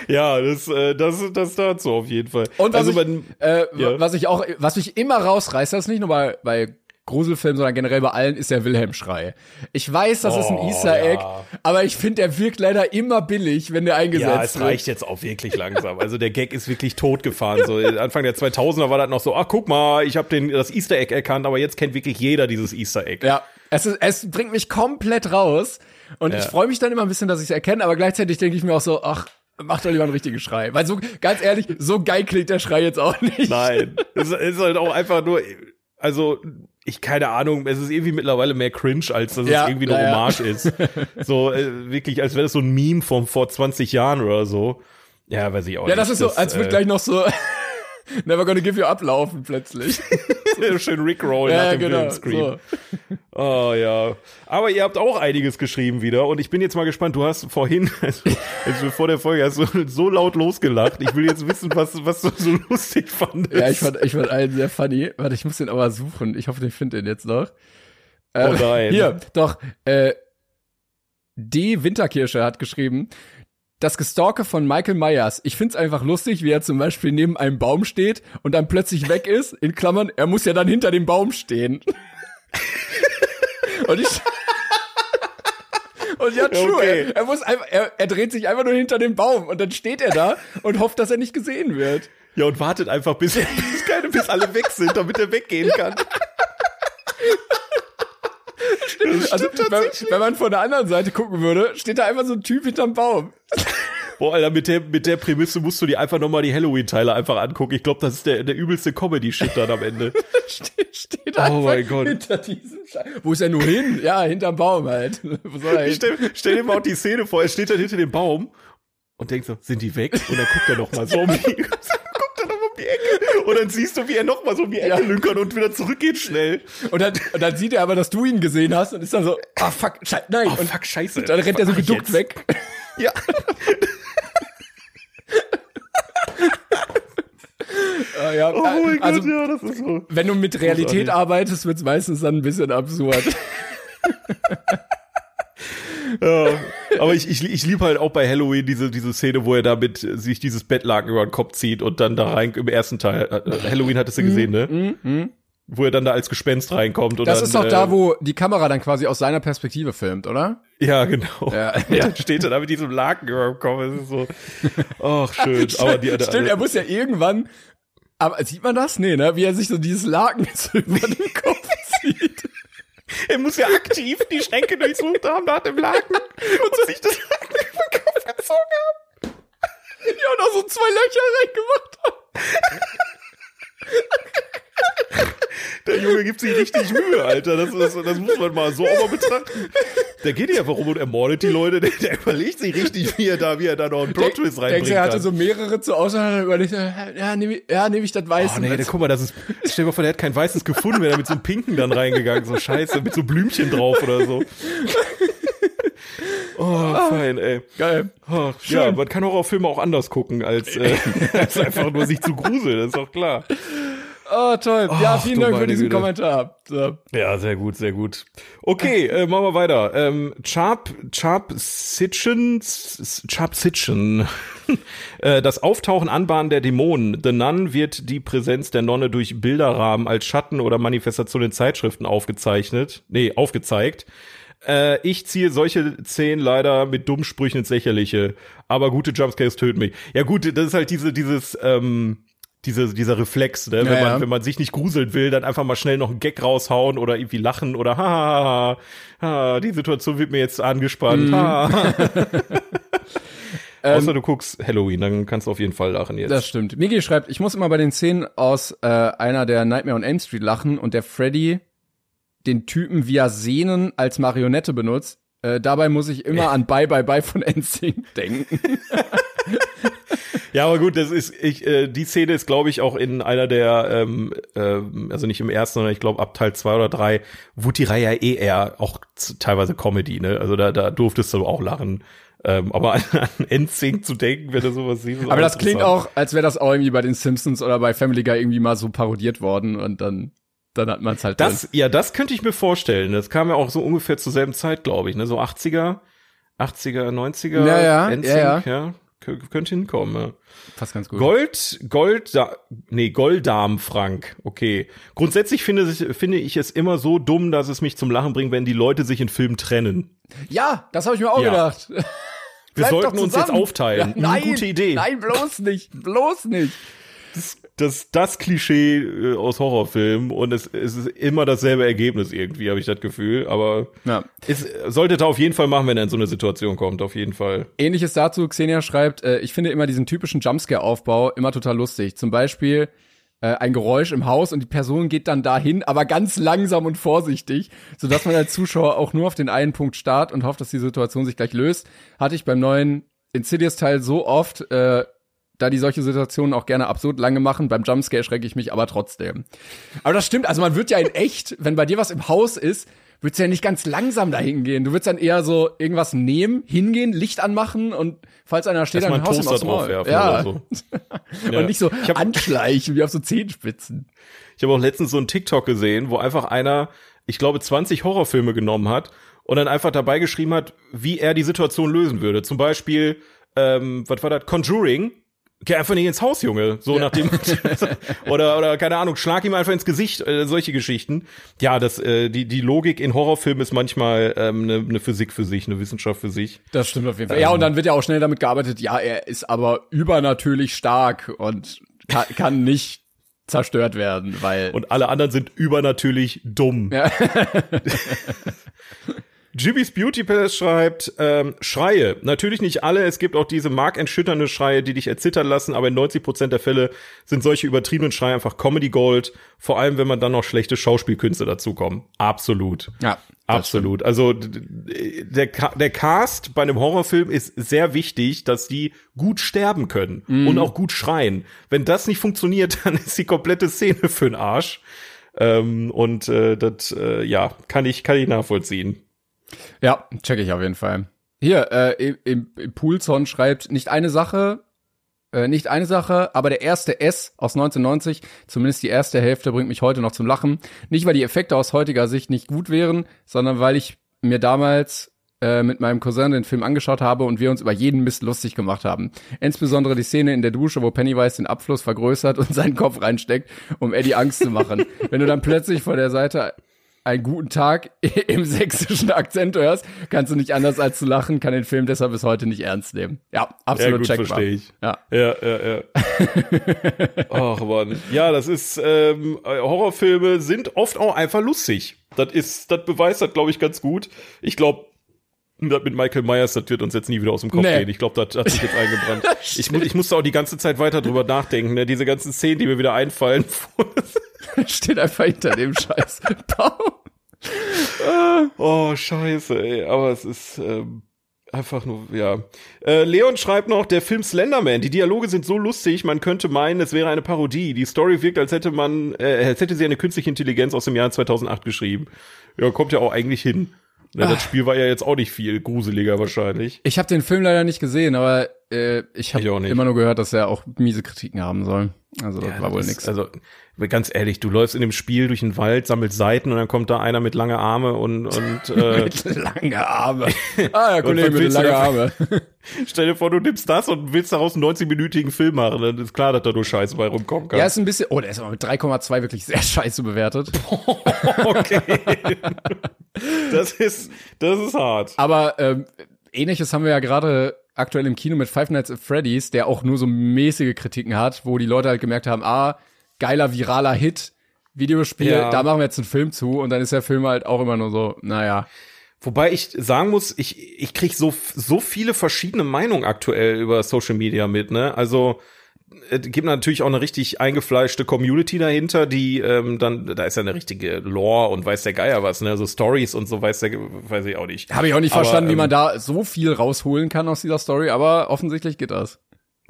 Ja, das, äh, das, das dazu auf jeden Fall. Und was, also, ich, man, äh, ja. was ich auch, was mich immer rausreißt, das ist nicht nur bei, bei Gruselfilmen, sondern generell bei allen, ist der Wilhelm-Schrei. Ich weiß, das oh, ist ein oh, Easter Egg, ja. aber ich finde, der wirkt leider immer billig, wenn der eingesetzt wird. Ja, es reicht jetzt auch wirklich langsam. Also der Gag ist wirklich totgefahren. So Anfang der 2000er war das noch so, ach guck mal, ich habe den das Easter Egg erkannt, aber jetzt kennt wirklich jeder dieses Easter Egg. Ja, es, ist, es bringt mich komplett raus. Und ja. ich freue mich dann immer ein bisschen, dass ich es erkenne, aber gleichzeitig denke ich mir auch so, ach, mach doch lieber einen richtigen Schrei. Weil so, ganz ehrlich, so geil klingt der Schrei jetzt auch nicht. Nein. Es ist halt auch einfach nur, also, ich keine Ahnung, es ist irgendwie mittlerweile mehr cringe, als dass ja, es irgendwie eine Hommage ja. ist. So, äh, wirklich, als wäre das so ein Meme von vor 20 Jahren oder so. Ja, weiß ich auch ja, nicht. Ja, das ist so, als würde äh, gleich noch so Never gonna give you up laufen plötzlich. Schön Rickroll ja, nach dem genau, Scream. So. Oh ja. Aber ihr habt auch einiges geschrieben wieder und ich bin jetzt mal gespannt. Du hast vorhin, also, also vor der Folge, hast du so laut losgelacht. Ich will jetzt wissen, was, was du so lustig fandest. Ja, ich fand, ich fand einen sehr funny. Warte, ich muss den aber suchen. Ich hoffe, ich finde den jetzt noch. Äh, oh nein. Hier, doch, äh, D. Winterkirsche hat geschrieben, das Gestalke von Michael Myers. Ich find's einfach lustig, wie er zum Beispiel neben einem Baum steht und dann plötzlich weg ist. In Klammern, er muss ja dann hinter dem Baum stehen. und ich. Und ja, true. Okay. Er, er, muss einfach, er, er dreht sich einfach nur hinter dem Baum und dann steht er da und hofft, dass er nicht gesehen wird. Ja, und wartet einfach, bis, bis, keine, bis alle weg sind, damit er weggehen kann. Also, wenn, wenn man von der anderen Seite gucken würde, steht da einfach so ein Typ hinterm Baum. Boah, Alter, mit der, mit der Prämisse musst du dir einfach nochmal die Halloween-Teile einfach angucken. Ich glaube, das ist der, der übelste Comedy-Shit dann am Ende. steht, steht Oh einfach mein Gott. hinter diesem Scheiß. Wo ist er nur hin? Ja, hinterm Baum halt. Wo soll er hin? Stell, stell dir mal auch die Szene vor, er steht dann hinter dem Baum und denkt so, sind die weg? Und dann guckt er noch mal so um die, guckt er noch um die Ecke. Und dann siehst du, wie er noch mal so um die Ecke lünkert und wieder zurückgeht schnell. Und dann, und dann sieht er aber, dass du ihn gesehen hast und ist dann so, ah fuck, scheiße, nein. Oh, und fuck, scheiße. dann rennt er so ich geduckt jetzt? weg. Ja. Ah, ja, Oh mein also, Gott, ja, das ist so. wenn du mit Realität arbeitest, wird's meistens dann ein bisschen absurd. Ja. Aber ich, ich, ich liebe halt auch bei Halloween diese, diese Szene, wo er damit äh, sich dieses Bettlaken über den Kopf zieht und dann da rein im ersten Teil. Äh, Halloween hattest du gesehen, ne? Wo er dann da als Gespenst reinkommt. Und Das dann, ist doch äh, da, wo die Kamera dann quasi aus seiner Perspektive filmt, oder? Ja, genau. Ja. Dann steht er da mit diesem Laken über dem Kopf. Es ist so, ach, schön. Aber die, Stimmt, er muss ja irgendwann, aber sieht man das? Nee, ne? Wie er sich so dieses Laken so über den Kopf. Er muss ja aktiv die Schränke durchsucht haben nach dem Laken und sich das Laken über den Kopf gezogen haben. Ja, und auch so zwei Löcher reingemacht hat. Der Junge gibt sich richtig Mühe, Alter. Das, das, das muss man mal so auch mal betrachten. Der geht ja warum und ermordet die Leute. Der, der überlegt sich richtig, wie er da, wie er da noch einen Plot-Twist Denkst reinbringt. du, er hatte so mehrere zur Auswahl, er überlegt, ja, nehme ich, ja, nehm ich das Weiße. Oh nee, der, guck mal, das ist, stell dir mal vor, der hat kein weißes gefunden, wäre da mit so einem pinken dann reingegangen, so scheiße, mit so Blümchen drauf oder so. Oh, fein, ey. Geil. Oh, ja, man kann Horrorfilme auch anders gucken, als, äh, als einfach nur sich zu gruseln, das ist doch klar. Oh, toll. ja, vielen Dank für diesen Güte. Kommentar. So. Ja, sehr gut, sehr gut. Okay, äh, machen wir weiter. Ähm, Charp, Charp Sitchen, Charp Sitchen. äh, das Auftauchen, Anbahnen der Dämonen. The Nun wird die Präsenz der Nonne durch Bilderrahmen als Schatten oder Manifestation in Zeitschriften aufgezeichnet. Nee, aufgezeigt. Äh, ich ziehe solche Szenen leider mit dummen Sprüchen ins Lächerliche. Aber gute Jumpscares töten mich. Ja gut, das ist halt diese, dieses, ähm, diese, dieser Reflex, ne? wenn, Ja, man, ja. wenn man sich nicht gruseln will, dann einfach mal schnell noch einen Gag raushauen oder irgendwie lachen oder ha, ha, ha, ha, die Situation wird mir jetzt angespannt. Mhm. Ha. Ähm, Außer du guckst Halloween, dann kannst du auf jeden Fall lachen jetzt. Das stimmt. Migi schreibt, ich muss immer bei den Szenen aus äh, einer der Nightmare on Elm Street lachen und der Freddy den Typen via Sehnen als Marionette benutzt. Äh, dabei muss ich immer an Bye Bye Bye von NSYNC denken. Ja, aber gut, das ist ich äh, die Szene ist glaube ich auch in einer der ähm, ähm, also nicht im ersten, sondern ich glaube ab Teil zwei oder drei Reihe ja eh eher auch teilweise Comedy, ne? Also da da durftest du auch lachen. Ähm, aber an, an NSYNC zu denken, wenn du sowas siehst. Aber das klingt auch, als wäre das auch irgendwie bei den Simpsons oder bei Family Guy irgendwie mal so parodiert worden und dann, dann hat man es halt Das, ja, das könnte ich mir vorstellen. Das kam ja auch so ungefähr zur selben Zeit, glaube ich, ne? So 80er, 80er, 90er. Ja, ja, NSYNC, ja, ja. Kö- Könnte hinkommen, ja. ganz gut. Gold, Gold, nee, Golddarm Frank. Okay. Grundsätzlich finde, ich- finde ich es immer so dumm, dass es mich zum Lachen bringt, wenn die Leute sich in Filmen trennen. Ja, das habe ich mir auch Ja. gedacht. Wir sollten uns jetzt aufteilen. Ja, nein, gute Idee. Nein, bloß nicht. Bloß nicht. Das, das Klischee äh, aus Horrorfilmen und es, es ist immer dasselbe Ergebnis irgendwie, habe ich das Gefühl. Aber Ja. es sollte da auf jeden Fall machen, wenn er in so eine Situation kommt, auf jeden Fall. Ähnliches dazu, Xenia schreibt, äh, ich finde immer diesen typischen Jumpscare-Aufbau immer total lustig. Zum Beispiel äh, ein Geräusch im Haus und die Person geht dann dahin, aber ganz langsam und vorsichtig, sodass man als Zuschauer auch nur auf den einen Punkt starrt und hofft, dass die Situation sich gleich löst. Hatte ich beim neuen Insidious-Teil so oft, äh, da die solche Situationen auch gerne absurd lange machen. Beim Jumpscare schrecke ich mich aber trotzdem. Aber das stimmt, also man wird ja in echt, wenn bei dir was im Haus ist, würdest du ja nicht ganz langsam dahin gehen. Du würdest dann eher so irgendwas nehmen, hingehen, Licht anmachen und falls einer steht, dann einen haust ihm Toaster aufs Maul. draufwerfen ja. oder so. Ja. Und nicht so Ich hab- anschleichen wie auf so Zehenspitzen. Ich habe auch letztens so einen TikTok gesehen, wo einfach einer, ich glaube, 20 Horrorfilme genommen hat und dann einfach dabei geschrieben hat, wie er die Situation lösen würde. Zum Beispiel, ähm, was war das? Conjuring. Geh einfach nicht ins Haus, Junge. So nach dem oder oder keine Ahnung, schlag ihm einfach ins Gesicht. Äh, solche Geschichten. Ja, das äh, die die Logik in Horrorfilmen ist manchmal ähm, eine ne Physik für sich, eine Wissenschaft für sich. Das stimmt auf jeden Fall. Ja, und dann wird ja auch schnell damit gearbeitet, ja, er ist aber übernatürlich stark und kann, kann nicht zerstört werden, weil. Und alle anderen sind übernatürlich dumm. Ja. Jimmy's Beauty Palace schreibt, ähm, Schreie. Natürlich nicht alle. Es gibt auch diese markentschütternde Schreie, die dich erzittern lassen, aber in 90 Prozent der Fälle sind solche übertriebenen Schreie einfach Comedy Gold. Vor allem, wenn man dann noch schlechte Schauspielkünste dazukommen. Absolut. Ja. Absolut. Also der, der Cast bei einem Horrorfilm ist sehr wichtig, dass die gut sterben können mm. und auch gut schreien. Wenn das nicht funktioniert, dann ist die komplette Szene für den Arsch. Ähm, und äh, das, äh, ja, kann ich, kann ich nachvollziehen. Ja, check ich auf jeden Fall. Hier, äh, im, im Poolzone schreibt nicht eine Sache, äh, nicht eine Sache, aber der erste S aus 1990, zumindest die erste Hälfte, bringt mich heute noch zum Lachen. Nicht, weil die Effekte aus heutiger Sicht nicht gut wären, sondern weil ich mir damals äh, mit meinem Cousin den Film angeschaut habe und wir uns über jeden Mist lustig gemacht haben. Insbesondere die Szene in der Dusche, wo Pennywise den Abfluss vergrößert und seinen Kopf reinsteckt, um Eddie Angst zu machen. Wenn du dann plötzlich vor der Seite einen guten Tag im sächsischen Akzent hörst, kannst du nicht anders als zu lachen, kann den Film deshalb bis heute nicht ernst nehmen. Ja, absolut ja, gut, checkbar. verstehe ich. Ja, ja, ja. ja. Ach Mann. Ja, das ist, ähm, Horrorfilme sind oft auch einfach lustig. Das ist, das beweist das, glaube ich, ganz gut. Ich glaube, das mit Michael Myers, das wird uns jetzt nie wieder aus dem Kopf nee. gehen. Ich glaube, das hat sich jetzt eingebrannt. ich, ich musste auch die ganze Zeit weiter drüber nachdenken. Ne? Diese ganzen Szenen, die mir wieder einfallen. Steht einfach hinter dem Scheiß oh, scheiße, ey. Aber es ist ähm, einfach nur, ja. Äh, Leon schreibt noch, der Film Slenderman. Die Dialoge sind so lustig, man könnte meinen, es wäre eine Parodie. Die Story wirkt, als hätte man, äh, als hätte sie eine künstliche Intelligenz aus dem Jahr 2008 geschrieben. Ja, kommt ja auch eigentlich hin. Ja, das Spiel war ja jetzt auch nicht viel gruseliger wahrscheinlich. Ich habe den Film leider nicht gesehen, aber äh, ich habe immer nur gehört, dass er auch miese Kritiken haben soll. Also das ja, war wohl nichts. Also ganz ehrlich, du läufst in dem Spiel durch den Wald, sammelst Seiten und dann kommt da einer mit lange Arme und und äh, mit lange Arme. Ah, ja, Kollege mit lange Arme. Stell dir vor, du nimmst das und willst daraus einen 90-minütigen Film machen, dann ist klar, dass da nur Scheiße bei rumkommen kann. Ja, ist ein bisschen, oh, der ist aber mit 3,2 wirklich sehr scheiße bewertet. okay. das ist, das ist hart. Aber ähm, ähnliches haben wir ja gerade aktuell im Kino mit Five Nights at Freddy's, der auch nur so mäßige Kritiken hat, wo die Leute halt gemerkt haben, ah, geiler viraler Hit, Videospiel, ja. da machen wir jetzt einen Film zu und dann ist der Film halt auch immer nur so, naja. Wobei ich sagen muss, ich, ich krieg so, so viele verschiedene Meinungen aktuell über Social Media mit, ne? Also, es gibt natürlich auch eine richtig eingefleischte Community dahinter, die ähm, dann, da ist ja eine richtige Lore und weiß der Geier was, ne? So Stories und so weiß der, weiß ich auch nicht. Habe ich auch nicht aber, verstanden, wie man ähm, da so viel rausholen kann aus dieser Story, aber offensichtlich geht das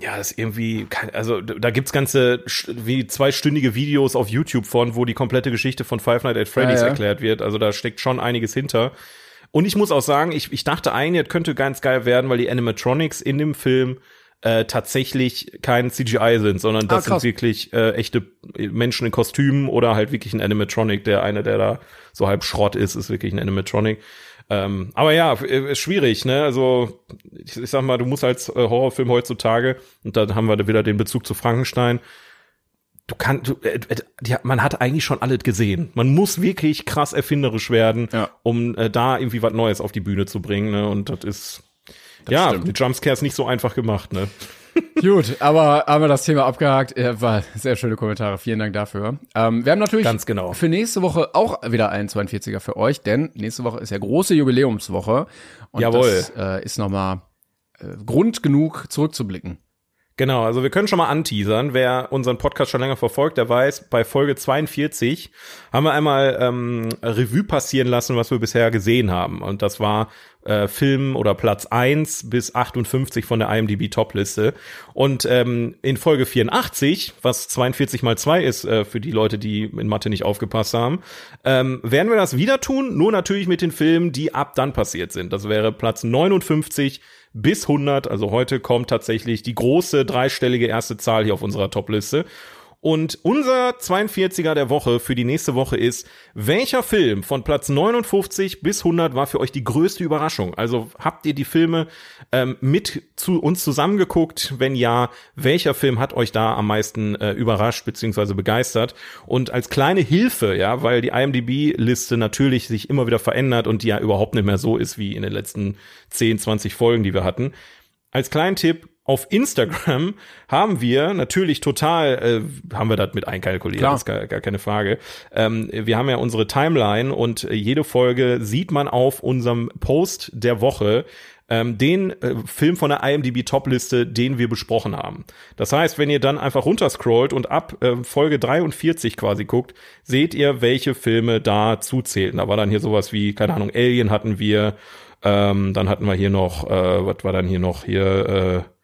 ja, das ist irgendwie, also da gibt's ganze wie zweistündige Videos auf YouTube von, wo die komplette Geschichte von Five Nights at Freddy's ja, ja. erklärt wird. Also da steckt schon einiges hinter. Und ich muss auch sagen, ich, ich dachte eigentlich, das könnte ganz geil werden, weil die Animatronics in dem Film äh, tatsächlich kein CGI sind, sondern das ah, sind wirklich äh, echte Menschen in Kostümen oder halt wirklich ein Animatronic. Der eine, der da so halb Schrott ist, ist wirklich ein Animatronic. Ähm, aber ja, ist schwierig, ne? Also ich, ich sag mal, du musst als äh, Horrorfilm heutzutage, und dann haben wir wieder den Bezug zu Frankenstein, du kannst, du, äh, äh, die, man hat eigentlich schon alles gesehen. Man muss wirklich krass erfinderisch werden, ja. um äh, da irgendwie was Neues auf die Bühne zu bringen, ne? Und das ist, das ja, stimmt. mit Jumpscares nicht so einfach gemacht, ne? Gut, aber haben wir das Thema abgehakt. War sehr schöne Kommentare. Vielen Dank dafür. Ähm, wir haben natürlich Ganz genau. für nächste Woche auch wieder einen 42er für euch, denn nächste Woche ist ja große Jubiläumswoche. Und Jawohl. das äh, ist nochmal äh, Grund genug, zurückzublicken. Genau, also wir können schon mal anteasern. Wer unseren Podcast schon länger verfolgt, der weiß, bei Folge 42 haben wir einmal ähm, Revue passieren lassen, was wir bisher gesehen haben. Und das war äh, Film oder Platz 1 bis 58 von der IMDb Topliste. Und ähm, in Folge 84, was 42 mal 2 ist äh, für die Leute, die in Mathe nicht aufgepasst haben, ähm, werden wir das wieder tun, nur natürlich mit den Filmen, die ab dann passiert sind. Das wäre Platz 59 bis 100. Also heute kommt tatsächlich die große dreistellige erste Zahl hier auf unserer Topliste. Und unser 42er der Woche für die nächste Woche ist, welcher Film von Platz 59 bis 100 war für euch die größte Überraschung? Also habt ihr die Filme ähm, mit zu uns zusammengeguckt? Wenn ja, welcher Film hat euch da am meisten äh, überrascht bzw. begeistert? Und als kleine Hilfe, ja, weil die IMDb-Liste natürlich sich immer wieder verändert und die ja überhaupt nicht mehr so ist wie in den letzten 10, 20 Folgen, die wir hatten. Als kleinen Tipp auf Instagram haben wir natürlich total, äh, haben wir das mit einkalkuliert, Klar. ist gar, gar keine Frage. Ähm, wir haben ja unsere Timeline und jede Folge sieht man auf unserem Post der Woche ähm, den äh, Film von der IMDb Top-Liste, den wir besprochen haben. Das heißt, wenn ihr dann einfach runterscrollt und ab äh, Folge 43 quasi guckt, seht ihr, welche Filme da zuzählten. Da war dann hier sowas wie, keine Ahnung, Alien hatten wir, ähm, dann hatten wir hier noch, äh, was war dann hier noch, hier, äh,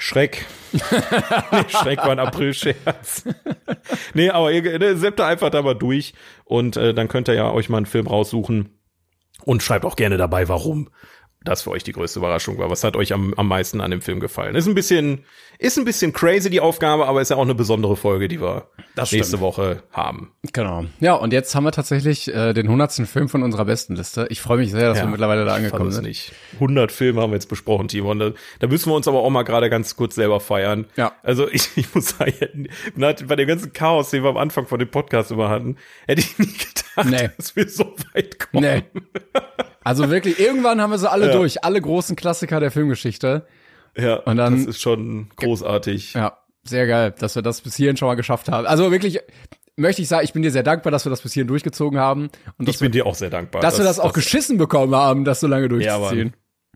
Schreck. nee, Schreck war ein April-Scherz. nee, aber ihr ne, seppt da einfach da mal durch und äh, dann könnt ihr ja euch mal einen Film raussuchen und schreibt auch gerne dabei, warum das für euch die größte Überraschung war. Was hat euch am, am meisten an dem Film gefallen? Ist ein bisschen, ist ein bisschen crazy die Aufgabe, aber ist ja auch eine besondere Folge, die wir Das nächste stimmt. Woche haben. Genau. Ja, und jetzt haben wir tatsächlich äh, den hundertsten Film von unserer besten Liste. Ich freue mich sehr, dass Ja, wir mittlerweile da Ich angekommen es sind. nicht. 100 Filme haben wir jetzt besprochen, Timon. Da, da müssen wir uns aber auch mal gerade ganz kurz selber feiern. Ja. Also ich, ich muss sagen, bei dem ganzen Chaos, den wir am Anfang von dem Podcast immer hatten, hätte ich nie gedacht, Nee. dass wir so weit kommen. Nee. Also wirklich, irgendwann haben wir sie alle Ja. durch, alle großen Klassiker der Filmgeschichte. Ja, Und dann- das ist schon großartig. Ja, sehr geil, dass wir das bis hierhin schon mal geschafft haben. Also wirklich möchte ich sagen, ich bin dir sehr dankbar, dass wir das bis hierhin durchgezogen haben und dass, Ich bin wir, dir auch sehr dankbar. dass wir das auch geschissen bekommen haben, das so lange ja, durchzuziehen.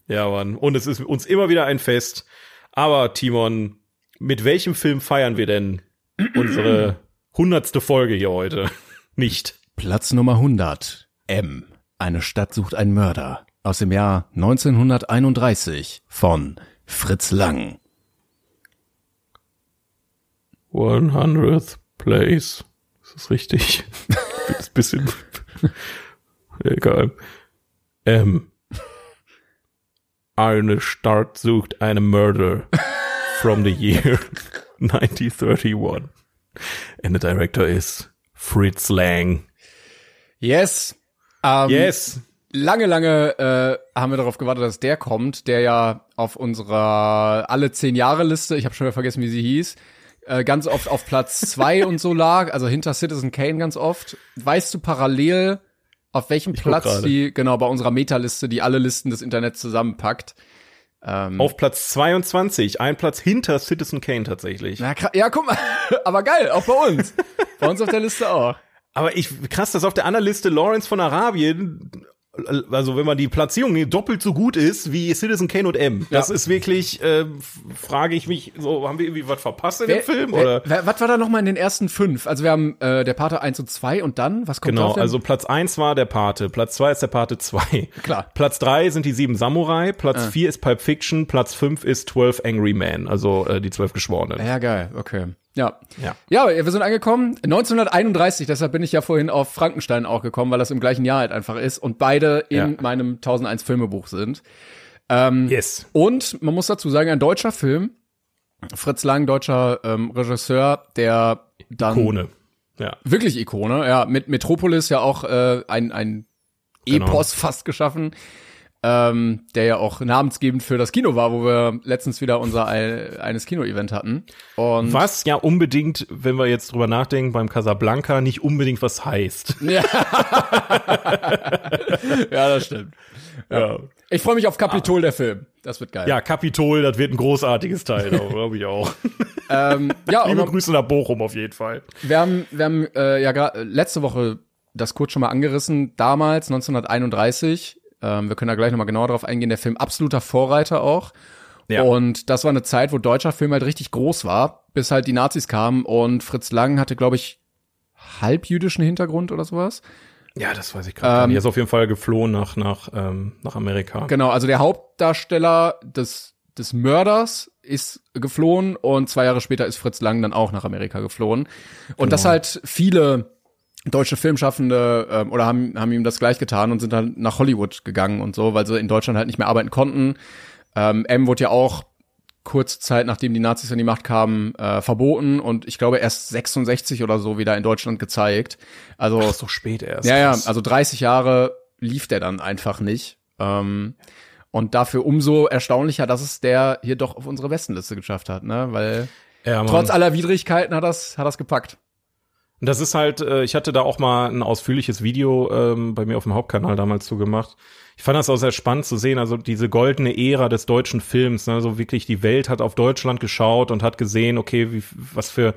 Mann. ja, Mann. Und es ist uns immer wieder ein Fest. Aber Timon, mit welchem Film feiern wir denn unsere hundertste Folge hier heute? Nicht. Platz Nummer 100. M. Eine Stadt sucht einen Mörder. Aus dem Jahr 1931 von Fritz Lang. 100th Place. Ist das richtig? ist ein bisschen. Egal. Ähm. Eine Stadt sucht eine Murder from the year 1931. And the director is Fritz Lang. Yes. Ähm, Yes. Lange, lange äh, haben wir darauf gewartet, dass der kommt, der ja auf unserer alle zehn Jahre Liste, ich habe schon wieder vergessen, wie sie hieß, äh, ganz oft auf Platz zwei und so lag, also hinter Citizen Kane ganz oft. Weißt du parallel, auf welchem guck Platz die, genau, bei unserer Meta-Liste, die alle Listen des Internets zusammenpackt? Ähm, Auf Platz 22, ein Platz hinter Citizen Kane tatsächlich. na, ja, guck mal, aber geil, auch bei uns. bei uns auf der Liste auch. Aber ich, krass, dass auf der anderen Liste Lawrence von Arabien, also wenn man die Platzierung nimmt, doppelt so gut ist wie Citizen Kane und M. Das Ja. ist wirklich, äh, frage ich mich, so, haben wir irgendwie was verpasst in dem Film? wer, Oder? wer, was war da nochmal in den ersten fünf? Also wir haben äh, der Pate 1 und 2 und dann, was kommt Genau, also Platz eins war der Pate, Platz zwei ist der Pate 2. Klar. Platz drei sind die sieben Samurai, Platz vier ist Pulp Fiction, Platz fünf ist 12 Angry Men, also äh, die zwölf Geschworenen. Ja, geil, okay. Ja. Ja. Ja, wir sind angekommen. 1931, deshalb bin ich ja vorhin auf Frankenstein auch gekommen, weil das im gleichen Jahr halt einfach ist und beide in Ja. meinem 1001 Filmebuch sind. Ähm, Yes. Und man muss dazu sagen, ein deutscher Film. Fritz Lang, deutscher ähm, Regisseur, der dann Ikone. Ja. wirklich Ikone, ja, mit Metropolis ja auch äh, ein, ein Genau. Epos fast geschaffen, ähm, der ja auch namensgebend für das Kino war, wo wir letztens wieder unser ein, eines Kino-Event hatten. Und Was ja unbedingt, wenn wir jetzt drüber nachdenken, beim Casablanca nicht unbedingt was heißt. Ja. ja, das stimmt. Ja. Ich freue mich auf Kapitol, der Film. Das wird geil. Ja, Kapitol, das wird ein großartiges Teil, glaube ich auch. ähm, ja Liebe Grüße nach Bochum auf jeden Fall. wir haben, wir haben äh, ja letzte Woche das kurz schon mal angerissen. Damals, 1931, ähm, wir können da gleich nochmal genauer drauf eingehen, der Film absoluter Vorreiter auch. Ja. Und das war eine Zeit, wo deutscher Film halt richtig groß war, bis halt die Nazis kamen und Fritz Lang hatte, glaube ich, halbjüdischen Hintergrund oder sowas. Ja, das weiß ich gerade. Ähm, er ist auf jeden Fall geflohen nach, nach, ähm, nach Amerika. Genau, also der Hauptdarsteller des, des Mörders ist geflohen und zwei Jahre später ist Fritz Lang dann auch nach Amerika geflohen. Und das halt viele deutsche Filmschaffende ähm, oder haben, haben ihm das gleich getan und sind dann nach Hollywood gegangen und so, weil sie in Deutschland halt nicht mehr arbeiten konnten. Ähm, M wurde ja auch kurze Zeit nachdem die Nazis an die Macht kamen, äh, verboten und ich glaube erst 66 oder so wieder in Deutschland gezeigt. Also Ach, so spät erst. ja, ja, also 30 Jahre lief der dann einfach nicht. Ähm, und dafür umso erstaunlicher, dass es der hier doch auf unsere Bestenliste geschafft hat, ne? Weil ja, trotz aller Widrigkeiten hat das, hat das gepackt. Das ist halt, äh, ich hatte da auch mal ein ausführliches Video ähm, bei mir auf dem Hauptkanal damals zu gemacht. Ich fand das auch sehr spannend zu sehen, also diese goldene Ära des deutschen Films, ne? also wirklich die Welt hat auf Deutschland geschaut und hat gesehen, okay, wie, was für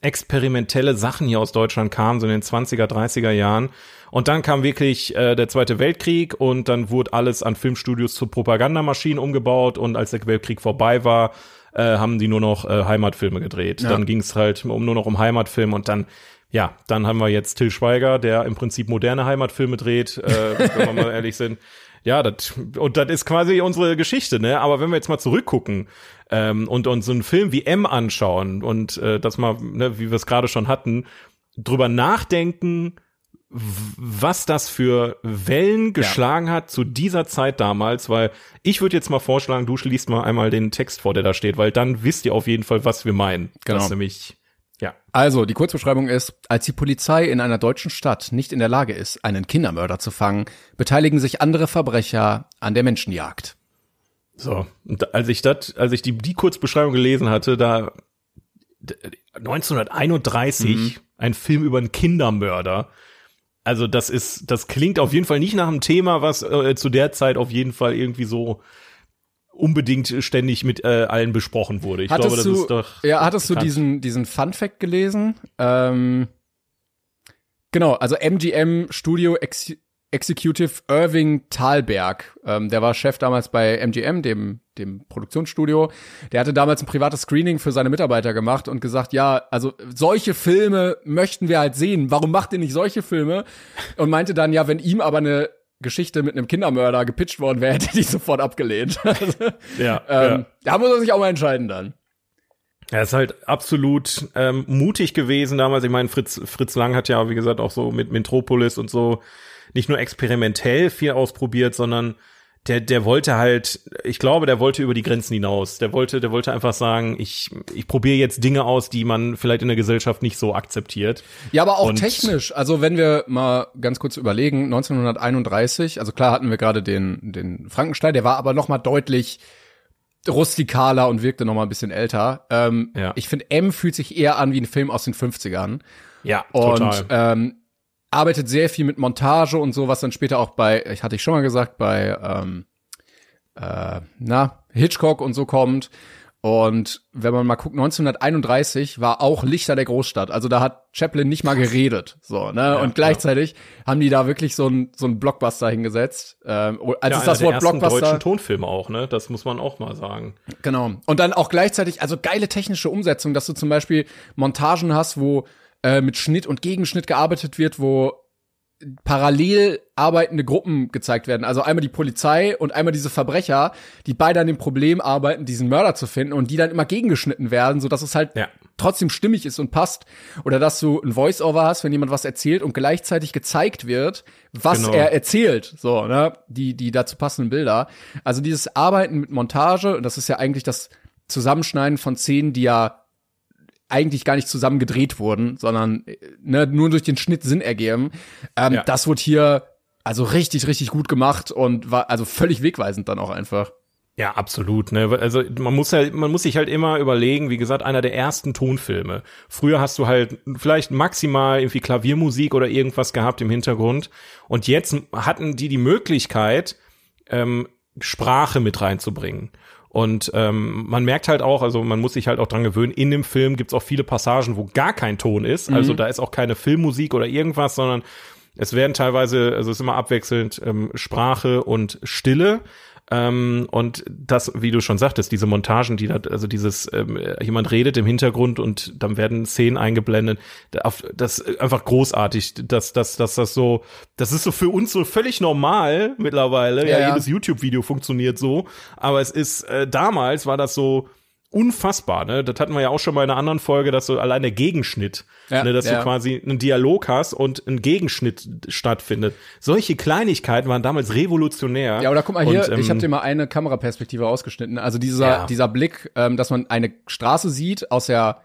experimentelle Sachen hier aus Deutschland kamen, so in den 20er, 30er Jahren. Und dann kam wirklich äh, der Zweite Weltkrieg und dann wurde alles an Filmstudios zu Propagandamaschinen umgebaut und als der Weltkrieg vorbei war, äh, haben die nur noch äh, Heimatfilme gedreht. Ja. Dann ging es halt um, nur noch um Heimatfilme und dann ja, dann haben wir jetzt Till Schweiger, der im Prinzip moderne Heimatfilme dreht, äh, wenn wir mal ehrlich sind. Ja, das, und das ist quasi unsere Geschichte, ne? Aber wenn wir jetzt mal zurückgucken ähm, und uns so einen Film wie M anschauen und äh, das mal, ne, wie wir es gerade schon hatten, drüber nachdenken, was das für Wellen geschlagen ja. hat zu dieser Zeit damals, weil ich würde jetzt mal vorschlagen, du schließt mal einmal den Text vor, der da steht, weil dann wisst ihr auf jeden Fall, was wir meinen. Genau. Das nämlich ja. Also, die Kurzbeschreibung ist, als die Polizei in einer deutschen Stadt nicht in der Lage ist, einen Kindermörder zu fangen, beteiligen sich andere Verbrecher an der Menschenjagd. So, und als ich das, als ich die, die Kurzbeschreibung gelesen hatte, da 1931 mhm. ein Film über einen Kindermörder. Also das ist, das klingt auf jeden Fall nicht nach einem Thema, was äh, zu der Zeit auf jeden Fall irgendwie so unbedingt ständig mit äh, allen besprochen wurde. Ich hattest glaube, das du, ist doch. Ja, hattest bekannt. du diesen, diesen Fun Fact gelesen? Ähm, genau, also MGM Studio Ex Executive Irving Thalberg, ähm, der war Chef damals bei MGM, dem, dem Produktionsstudio. Der hatte damals ein privates Screening für seine Mitarbeiter gemacht und gesagt, ja, also solche Filme möchten wir halt sehen. Warum macht ihr nicht solche Filme? Und meinte dann, ja, wenn ihm aber eine Geschichte mit einem Kindermörder gepitcht worden wäre, hätte ich sofort abgelehnt. ja, ähm, ja. Da muss er sich auch mal entscheiden dann. Er ist halt absolut ähm, mutig gewesen damals. Ich meine, Fritz, Fritz Lang hat ja, wie gesagt, auch so mit Metropolis und so nicht nur experimentell viel ausprobiert, sondern der, der wollte halt, ich glaube, der wollte über die Grenzen hinaus. Der wollte, der wollte einfach sagen, ich, ich probiere jetzt Dinge aus, die man vielleicht in der Gesellschaft nicht so akzeptiert. Ja, aber auch Und technisch. Also wenn wir mal ganz kurz überlegen, 1931, also klar hatten wir gerade den, den Frankenstein, der war aber noch mal deutlich rustikaler und wirkte noch mal ein bisschen älter. Ähm, ja. Ich finde, M fühlt sich eher an wie ein Film aus den 50ern. Ja, und, total. Ähm, arbeitet sehr viel mit Montage und so, was dann später auch bei, ich hatte ich schon mal gesagt, bei ähm, äh, na, Hitchcock und so kommt. Und wenn man mal guckt, 1931 war auch Lichter der Großstadt. Also da hat Chaplin nicht mal geredet. So, ne? Ja, und gleichzeitig ja. haben die da wirklich so ein so ein Blockbuster hingesetzt. Ähm, als ja, es das Wort Blockbuster. deutschen Tonfilme auch, ne? Das muss man auch mal sagen. Genau. Und dann auch gleichzeitig, also geile technische Umsetzung, dass du zum Beispiel Montagen hast, wo äh, mit Schnitt und Gegenschnitt gearbeitet wird, wo parallel arbeitende Gruppen gezeigt werden. Also einmal die Polizei und einmal diese Verbrecher, die beide an dem Problem arbeiten, diesen Mörder zu finden und die dann immer gegengeschnitten werden, so dass es halt ja. trotzdem stimmig ist und passt. Oder dass du ein Voice-Over hast, wenn jemand was erzählt und gleichzeitig gezeigt wird, was genau. er erzählt. So, ne? Die, die dazu passenden Bilder. Also dieses Arbeiten mit Montage, und das ist ja eigentlich das Zusammenschneiden von Szenen, die ja eigentlich gar nicht zusammen gedreht wurden, sondern ne, nur durch den Schnitt Sinn ergeben. Ähm, ja. Das wurde hier also richtig, richtig gut gemacht und war also völlig wegweisend dann auch einfach. Ja, absolut. Ne? Also man muss halt, man muss sich halt immer überlegen, wie gesagt, einer der ersten Tonfilme. Früher hast du halt vielleicht maximal irgendwie Klaviermusik oder irgendwas gehabt im Hintergrund. Und jetzt hatten die die Möglichkeit, ähm, Sprache mit reinzubringen. Und ähm, man merkt halt auch, also man muss sich halt auch dran gewöhnen, in dem Film gibt's auch viele Passagen, wo gar kein Ton ist. Also mhm. Also da ist auch keine Filmmusik oder irgendwas, sondern es werden teilweise, also es ist immer abwechselnd ähm, Sprache und Stille. Ähm, und das, wie du schon sagtest, diese Montagen, die da, also dieses, ähm, jemand redet im Hintergrund und dann werden Szenen eingeblendet, das ist einfach großartig, dass, dass, dass das so, das ist so für uns so völlig normal mittlerweile. Ja, ja. jedes YouTube-Video funktioniert so, aber es ist, äh, damals war das so, unfassbar, ne? Das hatten wir ja auch schon mal in einer anderen Folge, dass so allein der Gegenschnitt, ja, ne, dass ja. du quasi einen Dialog hast und ein Gegenschnitt stattfindet. Solche Kleinigkeiten waren damals revolutionär. Ja, oder guck mal hier, und, ähm, ich habe dir mal eine Kameraperspektive ausgeschnitten. Also dieser ja. dieser Blick, ähm, dass man eine Straße sieht aus der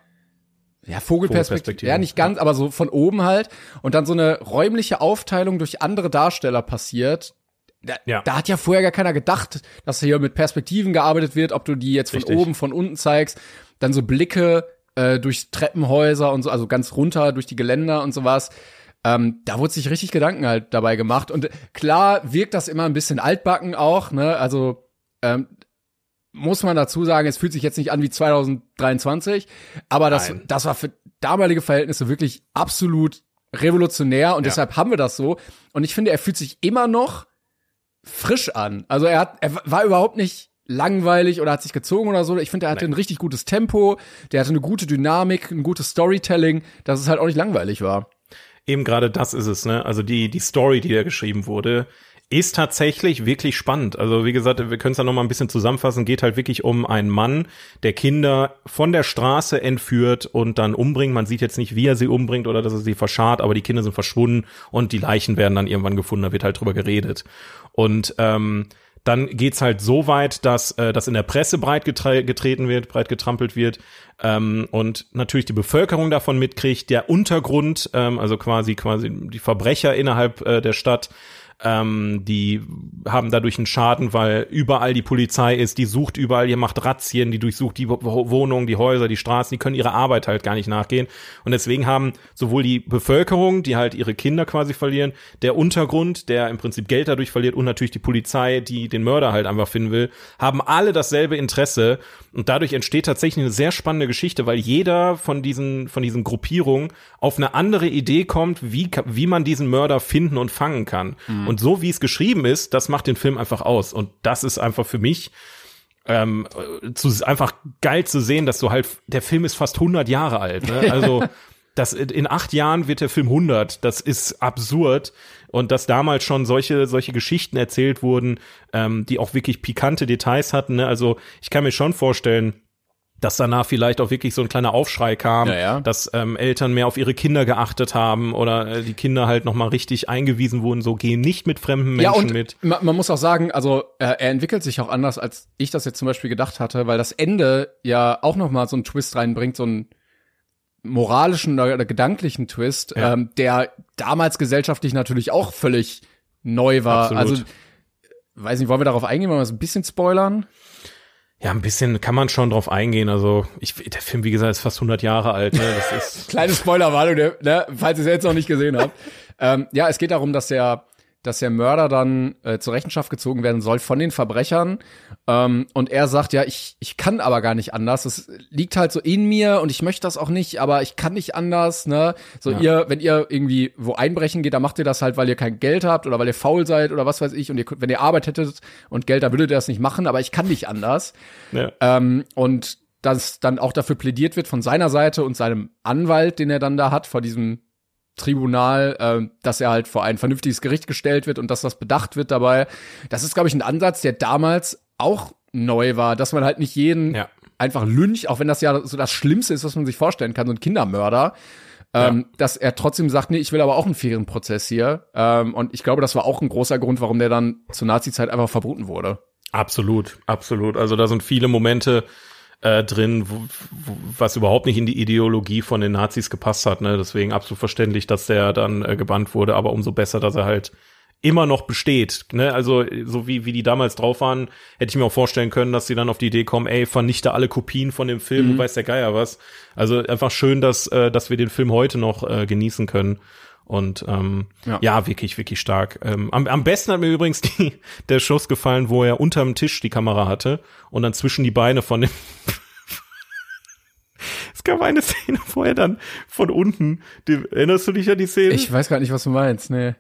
ja, Vogelperspektive. Vogelperspektive. Ja, nicht ganz, aber so von oben halt. Und dann so eine räumliche Aufteilung durch andere Darsteller passiert, da, ja. da hat ja vorher gar keiner gedacht, dass hier mit Perspektiven gearbeitet wird, ob du die jetzt von Richtig. oben, von unten zeigst. Dann so Blicke, äh, durch Treppenhäuser und so, also ganz runter durch die Geländer und sowas. Ähm, da wurde sich richtig Gedanken halt dabei gemacht. Und klar wirkt das immer ein bisschen altbacken auch, ne? Also ähm, muss man dazu sagen, es fühlt sich jetzt nicht an wie 2023, aber das, das war für damalige Verhältnisse wirklich absolut revolutionär und ja. deshalb haben wir das so. Und ich finde, er fühlt sich immer noch frisch an. Also er hat, er war überhaupt nicht langweilig oder hat sich gezogen oder so. Ich finde, er hatte Nein. ein richtig gutes Tempo, der hatte eine gute Dynamik, ein gutes Storytelling, dass es halt auch nicht langweilig war. Eben gerade das ist es, ne? Also die, die Story, die da geschrieben wurde, ist tatsächlich wirklich spannend. Also wie gesagt, wir können es da noch mal ein bisschen zusammenfassen. Geht halt wirklich um einen Mann, der Kinder von der Straße entführt und dann umbringt. Man sieht jetzt nicht, wie er sie umbringt oder dass er sie verscharrt, aber die Kinder sind verschwunden und die Leichen werden dann irgendwann gefunden. Da wird halt drüber geredet. Und ähm, dann geht's halt so weit, dass äh, das in der Presse breit getre getreten wird, breit getrampelt wird ähm, und natürlich die Bevölkerung davon mitkriegt, der Untergrund, ähm, also quasi quasi die Verbrecher innerhalb äh, der Stadt ähm, die haben dadurch einen Schaden, weil überall die Polizei ist, die sucht überall, ihr macht Razzien, die durchsucht die Wohnungen, die Häuser, die Straßen, die können ihrer Arbeit halt gar nicht nachgehen. Und deswegen haben sowohl die Bevölkerung, die halt ihre Kinder quasi verlieren, der Untergrund, der im Prinzip Geld dadurch verliert und natürlich die Polizei, die den Mörder halt einfach finden will, haben alle dasselbe Interesse. Und dadurch entsteht tatsächlich eine sehr spannende Geschichte, weil jeder von diesen, von diesen Gruppierungen auf eine andere Idee kommt, wie, wie man diesen Mörder finden und fangen kann. Mhm. Und so wie es geschrieben ist, das macht den Film einfach aus. Und das ist einfach für mich ähm, zu, einfach geil zu sehen, dass du halt, der Film ist fast 100 Jahre alt. Ne? Also das, in acht Jahren wird der Film 100. Das ist absurd. Und dass damals schon solche, solche Geschichten erzählt wurden, ähm, die auch wirklich pikante Details hatten. Ne? Also ich kann mir schon vorstellen, dass danach vielleicht auch wirklich so ein kleiner Aufschrei kam, ja, ja. dass ähm, Eltern mehr auf ihre Kinder geachtet haben oder äh, die Kinder halt noch mal richtig eingewiesen wurden, so gehen nicht mit fremden Menschen ja, und mit. Man, man muss auch sagen, also äh, er entwickelt sich auch anders, als ich das jetzt zum Beispiel gedacht hatte, weil das Ende ja auch noch mal so einen Twist reinbringt, so einen moralischen oder, oder gedanklichen Twist, ja. ähm, der damals gesellschaftlich natürlich auch völlig neu war. Absolut. Also weiß nicht, wollen wir darauf eingehen, wollen wir es ein bisschen spoilern? Ja, ein bisschen kann man schon drauf eingehen. Also, ich, der Film, wie gesagt, ist fast 100 Jahre alt. Ne? Das ist Kleine Spoilerwarnung, ne? falls ihr es jetzt noch nicht gesehen habt. ähm, ja, es geht darum, dass der dass der Mörder dann äh, zur Rechenschaft gezogen werden soll von den Verbrechern. Ähm, und er sagt, ja, ich, ich kann aber gar nicht anders. Es liegt halt so in mir und ich möchte das auch nicht, aber ich kann nicht anders. Ne? So ja. ihr, wenn ihr irgendwie wo einbrechen geht, dann macht ihr das halt, weil ihr kein Geld habt oder weil ihr faul seid oder was weiß ich. Und ihr, wenn ihr Arbeit hättet und Geld, dann würdet ihr das nicht machen, aber ich kann nicht anders. Ja. Ähm, und dass dann auch dafür plädiert wird von seiner Seite und seinem Anwalt, den er dann da hat, vor diesem Tribunal, äh, dass er halt vor ein vernünftiges Gericht gestellt wird und dass das bedacht wird dabei. Das ist, glaube ich, ein Ansatz, der damals auch neu war, dass man halt nicht jeden ja. einfach lyncht, auch wenn das ja so das Schlimmste ist, was man sich vorstellen kann, so ein Kindermörder. Ähm, ja. dass er trotzdem sagt, nee, ich will aber auch einen fairen Prozess hier. Ähm, und ich glaube, das war auch ein großer Grund, warum der dann zur Nazi-Zeit einfach verboten wurde. Absolut, absolut. Also da sind viele Momente, äh, drin, wo, wo, was überhaupt nicht in die Ideologie von den Nazis gepasst hat. Ne? Deswegen absolut verständlich, dass der dann äh, gebannt wurde, aber umso besser, dass er halt immer noch besteht. Ne? Also so wie, wie die damals drauf waren, hätte ich mir auch vorstellen können, dass sie dann auf die Idee kommen, ey, vernichte alle Kopien von dem Film, mhm. weiß der Geier was. Also einfach schön, dass, äh, dass wir den Film heute noch äh, genießen können. Und ähm, ja. ja, wirklich, wirklich stark. Ähm, am, am besten hat mir übrigens die, der Schuss gefallen, wo er unterm Tisch die Kamera hatte und dann zwischen die Beine von dem Es gab eine Szene, wo er dann von unten, die, erinnerst du dich an die Szene? Ich weiß gar nicht, was du meinst, nee.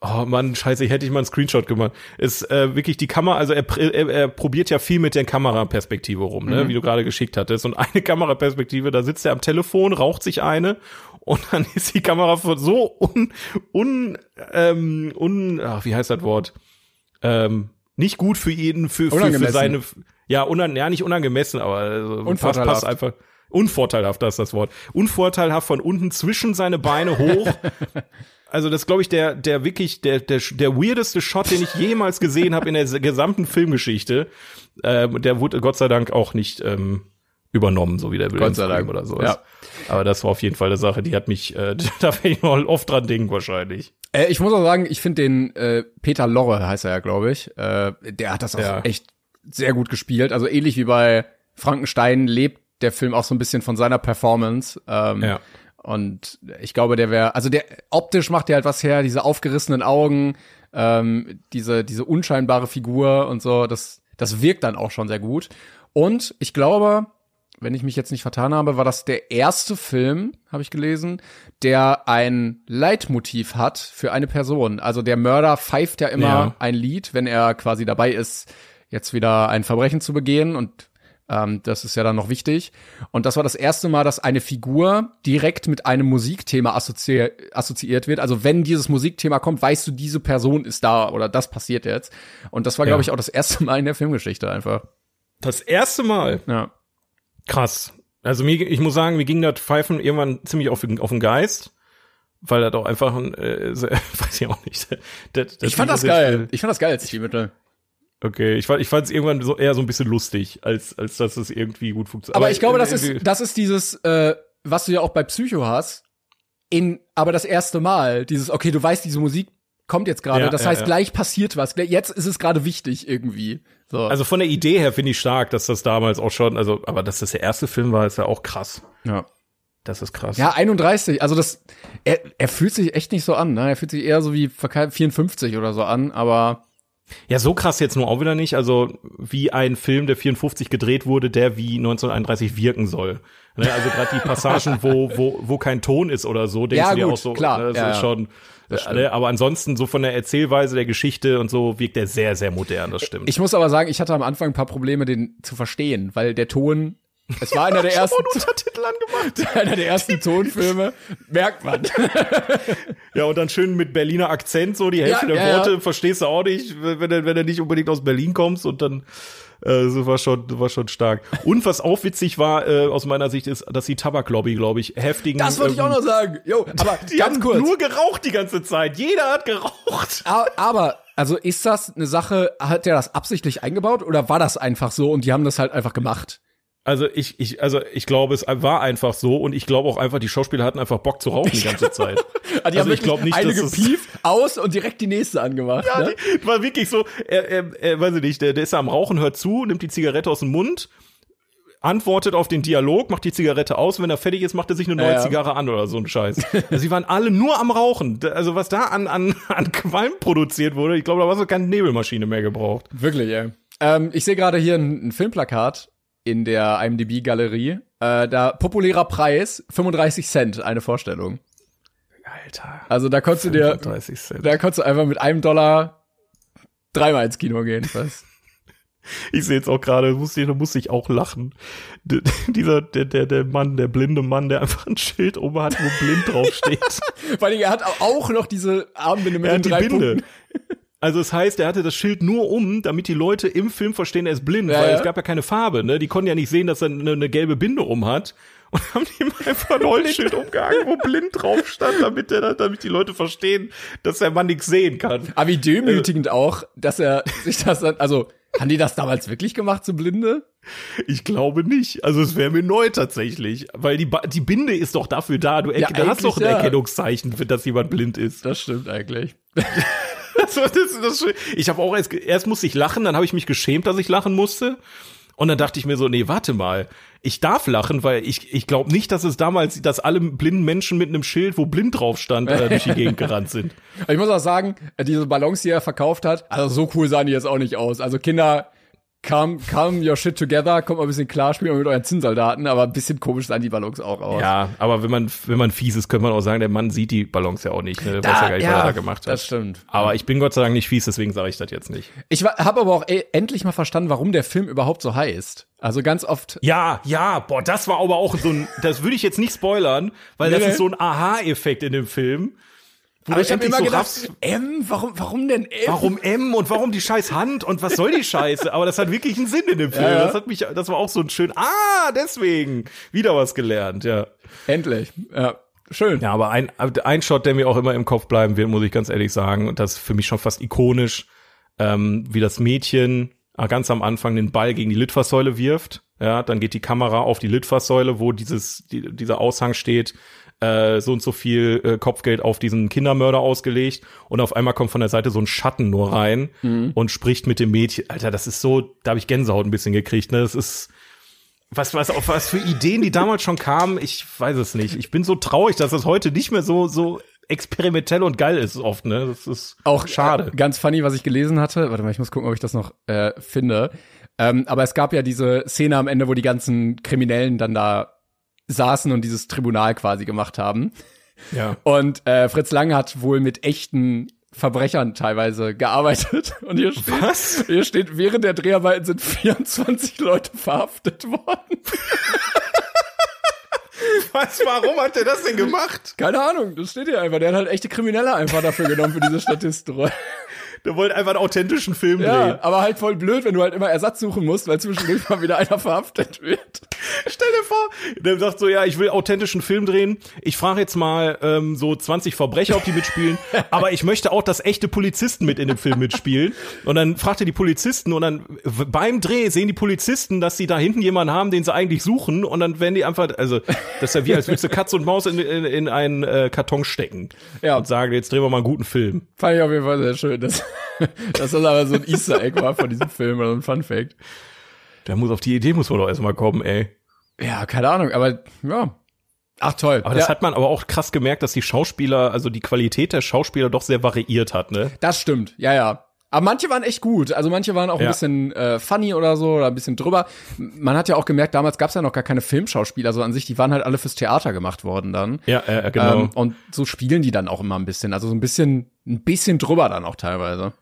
Oh Mann, scheiße, ich hätte ich mal einen Screenshot gemacht. Ist äh, wirklich die Kamera, also er, er, er probiert ja viel mit der Kameraperspektive rum, ne, mhm. wie du gerade geschickt hattest. Und eine Kameraperspektive, da sitzt er am Telefon, raucht sich eine und dann ist die Kamera so un, un, ähm, un ach, wie heißt das Wort? Ähm, nicht gut für jeden, für, für, für seine, ja, unan, ja, nicht unangemessen, aber also, passt, passt einfach. Unvorteilhaft, das ist das Wort. Unvorteilhaft von unten zwischen seine Beine hoch. also das glaube ich der der wirklich der der der weirdeste Shot, den ich jemals gesehen habe in der gesamten Filmgeschichte. Äh, der wurde Gott sei Dank auch nicht ähm, übernommen, so wie der Williams-Film oder so. Ja. Aber das war auf jeden Fall eine Sache, die hat mich, äh, da werde ich mal oft dran denken wahrscheinlich. Äh, ich muss auch sagen, ich finde den äh, Peter Lorre heißt er ja, glaube ich. Äh, der hat das auch ja. echt sehr gut gespielt. Also ähnlich wie bei Frankenstein lebt der Film auch so ein bisschen von seiner Performance. Ähm, Ja. Und ich glaube, der wäre, also der optisch macht der halt was her, diese aufgerissenen Augen, ähm, diese, diese unscheinbare Figur und so, das, das wirkt dann auch schon sehr gut. Und ich glaube, wenn ich mich jetzt nicht vertan habe, war das der erste Film, habe ich gelesen, der ein Leitmotiv hat für eine Person. Also der Mörder pfeift ja immer Ja. ein Lied, wenn er quasi dabei ist, jetzt wieder ein Verbrechen zu begehen und ähm, das ist ja dann noch wichtig. Und das war das erste Mal, dass eine Figur direkt mit einem Musikthema assozi assoziiert wird. Also wenn dieses Musikthema kommt, weißt du, diese Person ist da oder das passiert jetzt. Und das war, Ja. glaube ich, auch das erste Mal in der Filmgeschichte einfach. Das erste Mal. Ja. Krass. Also mir, ich muss sagen, mir ging das Pfeifen irgendwann ziemlich auf, den- auf den Geist, weil das auch einfach ein, äh, weiß ich auch nicht. Das, Ich fand das geil. Ich fand das geil als Stilmittel. Okay, ich fand, ich fand es irgendwann so eher so ein bisschen lustig, als, als dass es irgendwie gut funktioniert. Aber, ich glaube, das ist, das ist dieses, äh, was du ja auch bei Psycho hast, in, aber das erste Mal, dieses, okay, du weißt, diese Musik kommt jetzt gerade, Ja, das ja, heißt, ja. gleich passiert was, jetzt ist es gerade wichtig irgendwie. So. Also von der Idee her finde ich stark, dass das damals auch schon, also, aber dass das der erste Film war, ist ja auch krass. ja. Das ist krass. Ja, 31, also das, er, er fühlt sich echt nicht so an, ne? Er fühlt sich eher so wie Verkeil 54 oder so an, aber Ja, so krass jetzt nur auch wieder nicht. Also wie ein Film, der 54 gedreht wurde, der wie 1931 wirken soll. Ne, also gerade die Passagen, wo, wo, wo kein Ton ist oder so, denkst Ja, du dir gut, auch so, klar. ne, das Ja, ist ja. schon. Stimmt. Ne, aber ansonsten so von der Erzählweise der Geschichte und so wirkt er sehr, sehr modern, das stimmt. ich muss aber sagen, ich hatte am Anfang ein paar Probleme, den zu verstehen, weil der Ton, es war einer der ersten, Untertitel angemacht. einer der ersten Tonfilme, merkt man. Ja, und dann schön mit Berliner Akzent, so die Hälfte Ja, der ja, Worte ja. verstehst du auch nicht, wenn du, wenn du nicht unbedingt aus Berlin kommst und dann äh, so war schon war schon stark. Und was auch witzig war äh, aus meiner Sicht ist, dass die Tabaklobby, glaube ich, heftigen Das wollte ich auch ähm, noch sagen. Jo, aber Die ganz haben kurz. nur geraucht die ganze Zeit. Jeder hat geraucht. Aber, also ist das eine Sache, hat der das absichtlich eingebaut oder war das einfach so und die haben das halt einfach gemacht? Also ich, ich, also ich glaube, es war einfach so und ich glaube auch einfach, die Schauspieler hatten einfach Bock zu rauchen die ganze Zeit. Also haben ich glaube nicht, eine dass gepieft, aus und direkt die nächste angemacht. Ja, ne? die, war wirklich so, er, er, er weiß ich nicht, der, der ist am Rauchen, hört zu, nimmt die Zigarette aus dem Mund, antwortet auf den Dialog, macht die Zigarette aus, wenn er fertig ist, macht er sich eine neue Ja. Zigarre an oder so ein Scheiß. also, sie waren alle nur am Rauchen. Also was da an, an, an Qualm produziert wurde, ich glaube, da war so keine Nebelmaschine mehr gebraucht. Wirklich, ey. Ähm, ich sehe gerade hier ein, ein Filmplakat in der IMDb-Galerie. Äh, da populärer Preis 35 Cent eine Vorstellung. Alter. Also da konntest du dir, 35 Cent. da konntest du einfach mit einem Dollar dreimal ins Kino gehen. Was? Ich sehe jetzt auch gerade, musste, da musste ich auch lachen. D dieser, der, der, der Mann, der blinde Mann, der einfach ein Schild oben hat, wo blind draufsteht. Vor allem, er hat auch noch diese Armbinde mit er den hat die drei Binde. Punkten. Also es heißt, er hatte das Schild nur um, damit die Leute im Film verstehen, er ist blind, Ja, weil ja. es gab ja keine Farbe, ne? Die konnten ja nicht sehen, dass er eine, eine gelbe Binde um hat. Und haben ihm einfach ein Holzschild umgehangen, wo blind drauf stand, damit, der, damit die Leute verstehen, dass der Mann nichts sehen kann. Aber wie demütigend auch, dass er sich das dann, also, haben die das damals wirklich gemacht, so Blinde? Ich glaube nicht. Also es wäre mir neu tatsächlich. Weil die, Ba- die Binde ist doch dafür da. Du, Ja, du hast doch ein ja. Erkennungszeichen, für dass jemand blind ist. Das stimmt eigentlich. Das, das, das, ich habe auch erst, erst musste ich lachen, dann habe ich mich geschämt, dass ich lachen musste. Und dann dachte ich mir so, nee, warte mal. Ich darf lachen, weil ich, ich glaube nicht, dass es damals, dass alle blinden Menschen mit einem Schild, wo blind drauf stand, äh, durch die Gegend gerannt sind. Ich muss auch sagen, äh, diese Ballons, die er verkauft hat, also so cool sahen die jetzt auch nicht aus. Also Kinder, calm, calm your shit together, kommt mal ein bisschen klar, spielt mal mit euren Zinnsoldaten, aber ein bisschen komisch sahen die Ballons auch aus. Ja, aber wenn man, wenn man fies ist, könnte man auch sagen, der Mann sieht die Ballons ja auch nicht. Ne? Der weiß ja gar nicht, was er da gemacht hat. das stimmt. Aber ich bin Gott sei Dank nicht fies, deswegen sage ich das jetzt nicht. Ich habe aber auch ey, endlich mal verstanden, warum der Film überhaupt so heißt. Also ganz oft Ja, ja, boah, das war aber auch so ein, das würde ich jetzt nicht spoilern, weil Nee, das ist so ein Aha-Effekt in dem Film. Wo Aber ich habe immer so gedacht, raffst, M, warum, warum denn M? warum M und warum die scheiß Hand und was soll die Scheiße? Aber das hat wirklich einen Sinn in dem Film. Ja. Das hat mich, das war auch so ein schön, ah, deswegen, wieder was gelernt, ja. Endlich. Ja, schön. Ja, aber ein, ein Shot, der mir auch immer im Kopf bleiben wird, muss ich ganz ehrlich sagen, und das ist für mich schon fast ikonisch, ähm, wie das Mädchen äh, ganz am Anfang den Ball gegen die Litfaßsäule wirft. Ja, dann geht die Kamera auf die Litfaßsäule, wo dieses, die, dieser Aushang steht, äh, so und so viel äh, Kopfgeld auf diesen Kindermörder ausgelegt und auf einmal kommt von der Seite so ein Schatten nur rein und spricht mit dem Mädchen. Alter, das ist so, da habe ich Gänsehaut ein bisschen gekriegt, ne? Das ist was, was, auf was für Ideen die damals schon kamen, ich weiß es nicht. Ich bin so traurig, dass das heute nicht mehr so, so experimentell und geil ist oft, ne? Das ist Auch schade. Äh, ganz funny, was ich gelesen hatte. Warte mal, ich muss gucken, ob ich das noch äh, finde. Ähm, aber es gab ja diese Szene am Ende, wo die ganzen Kriminellen dann da saßen und dieses Tribunal quasi gemacht haben. ja. Und äh, Fritz Lang hat wohl mit echten Verbrechern teilweise gearbeitet. Und hier steht, Was? hier steht, während der Dreharbeiten sind 24 Leute verhaftet worden. Was, warum hat der das denn gemacht? Keine Ahnung, das steht hier einfach. Der hat halt echte Kriminelle einfach dafür genommen für diese Statistrolle. Der wollte einfach einen authentischen Film Ja, drehen. aber halt voll blöd, wenn du halt immer Ersatz suchen musst, weil zwischendurch mal wieder einer verhaftet wird. Stell dir vor, der sagt so, ja, ich will authentischen Film drehen. Ich frage jetzt mal ähm, so 20 Verbrecher, ob die mitspielen. aber ich möchte auch, dass echte Polizisten mit in dem Film mitspielen. Und dann fragt er die Polizisten und dann beim Dreh sehen die Polizisten, dass sie da hinten jemanden haben, den sie eigentlich suchen. Und dann werden die einfach, also das ist ja wie, als würdest du Katze und Maus in, in, in einen äh, Karton stecken. Ja. Und sagen, jetzt drehen wir mal einen guten Film. Fand ich auf jeden Fall sehr schön, dass, dass das aber so ein Easter Egg war von diesem Film oder so ein Fun Fact. Da muss auf die Idee muss man doch erstmal kommen, ey. Ja, keine Ahnung, aber ja. Ach toll. Aber das ja, hat man aber auch krass gemerkt, dass die Schauspieler, also die Qualität der Schauspieler doch sehr variiert hat, ne? das stimmt, ja, ja. Aber manche waren echt gut. Also manche waren auch ein Ja. bisschen äh, funny oder so oder ein bisschen drüber. Man hat ja auch gemerkt, damals gab es ja noch gar keine Filmschauspieler, so an sich, die waren halt alle fürs Theater gemacht worden dann. Ja, äh, genau. Ähm, und so spielen die dann auch immer ein bisschen. Also so ein bisschen, ein bisschen drüber dann auch teilweise.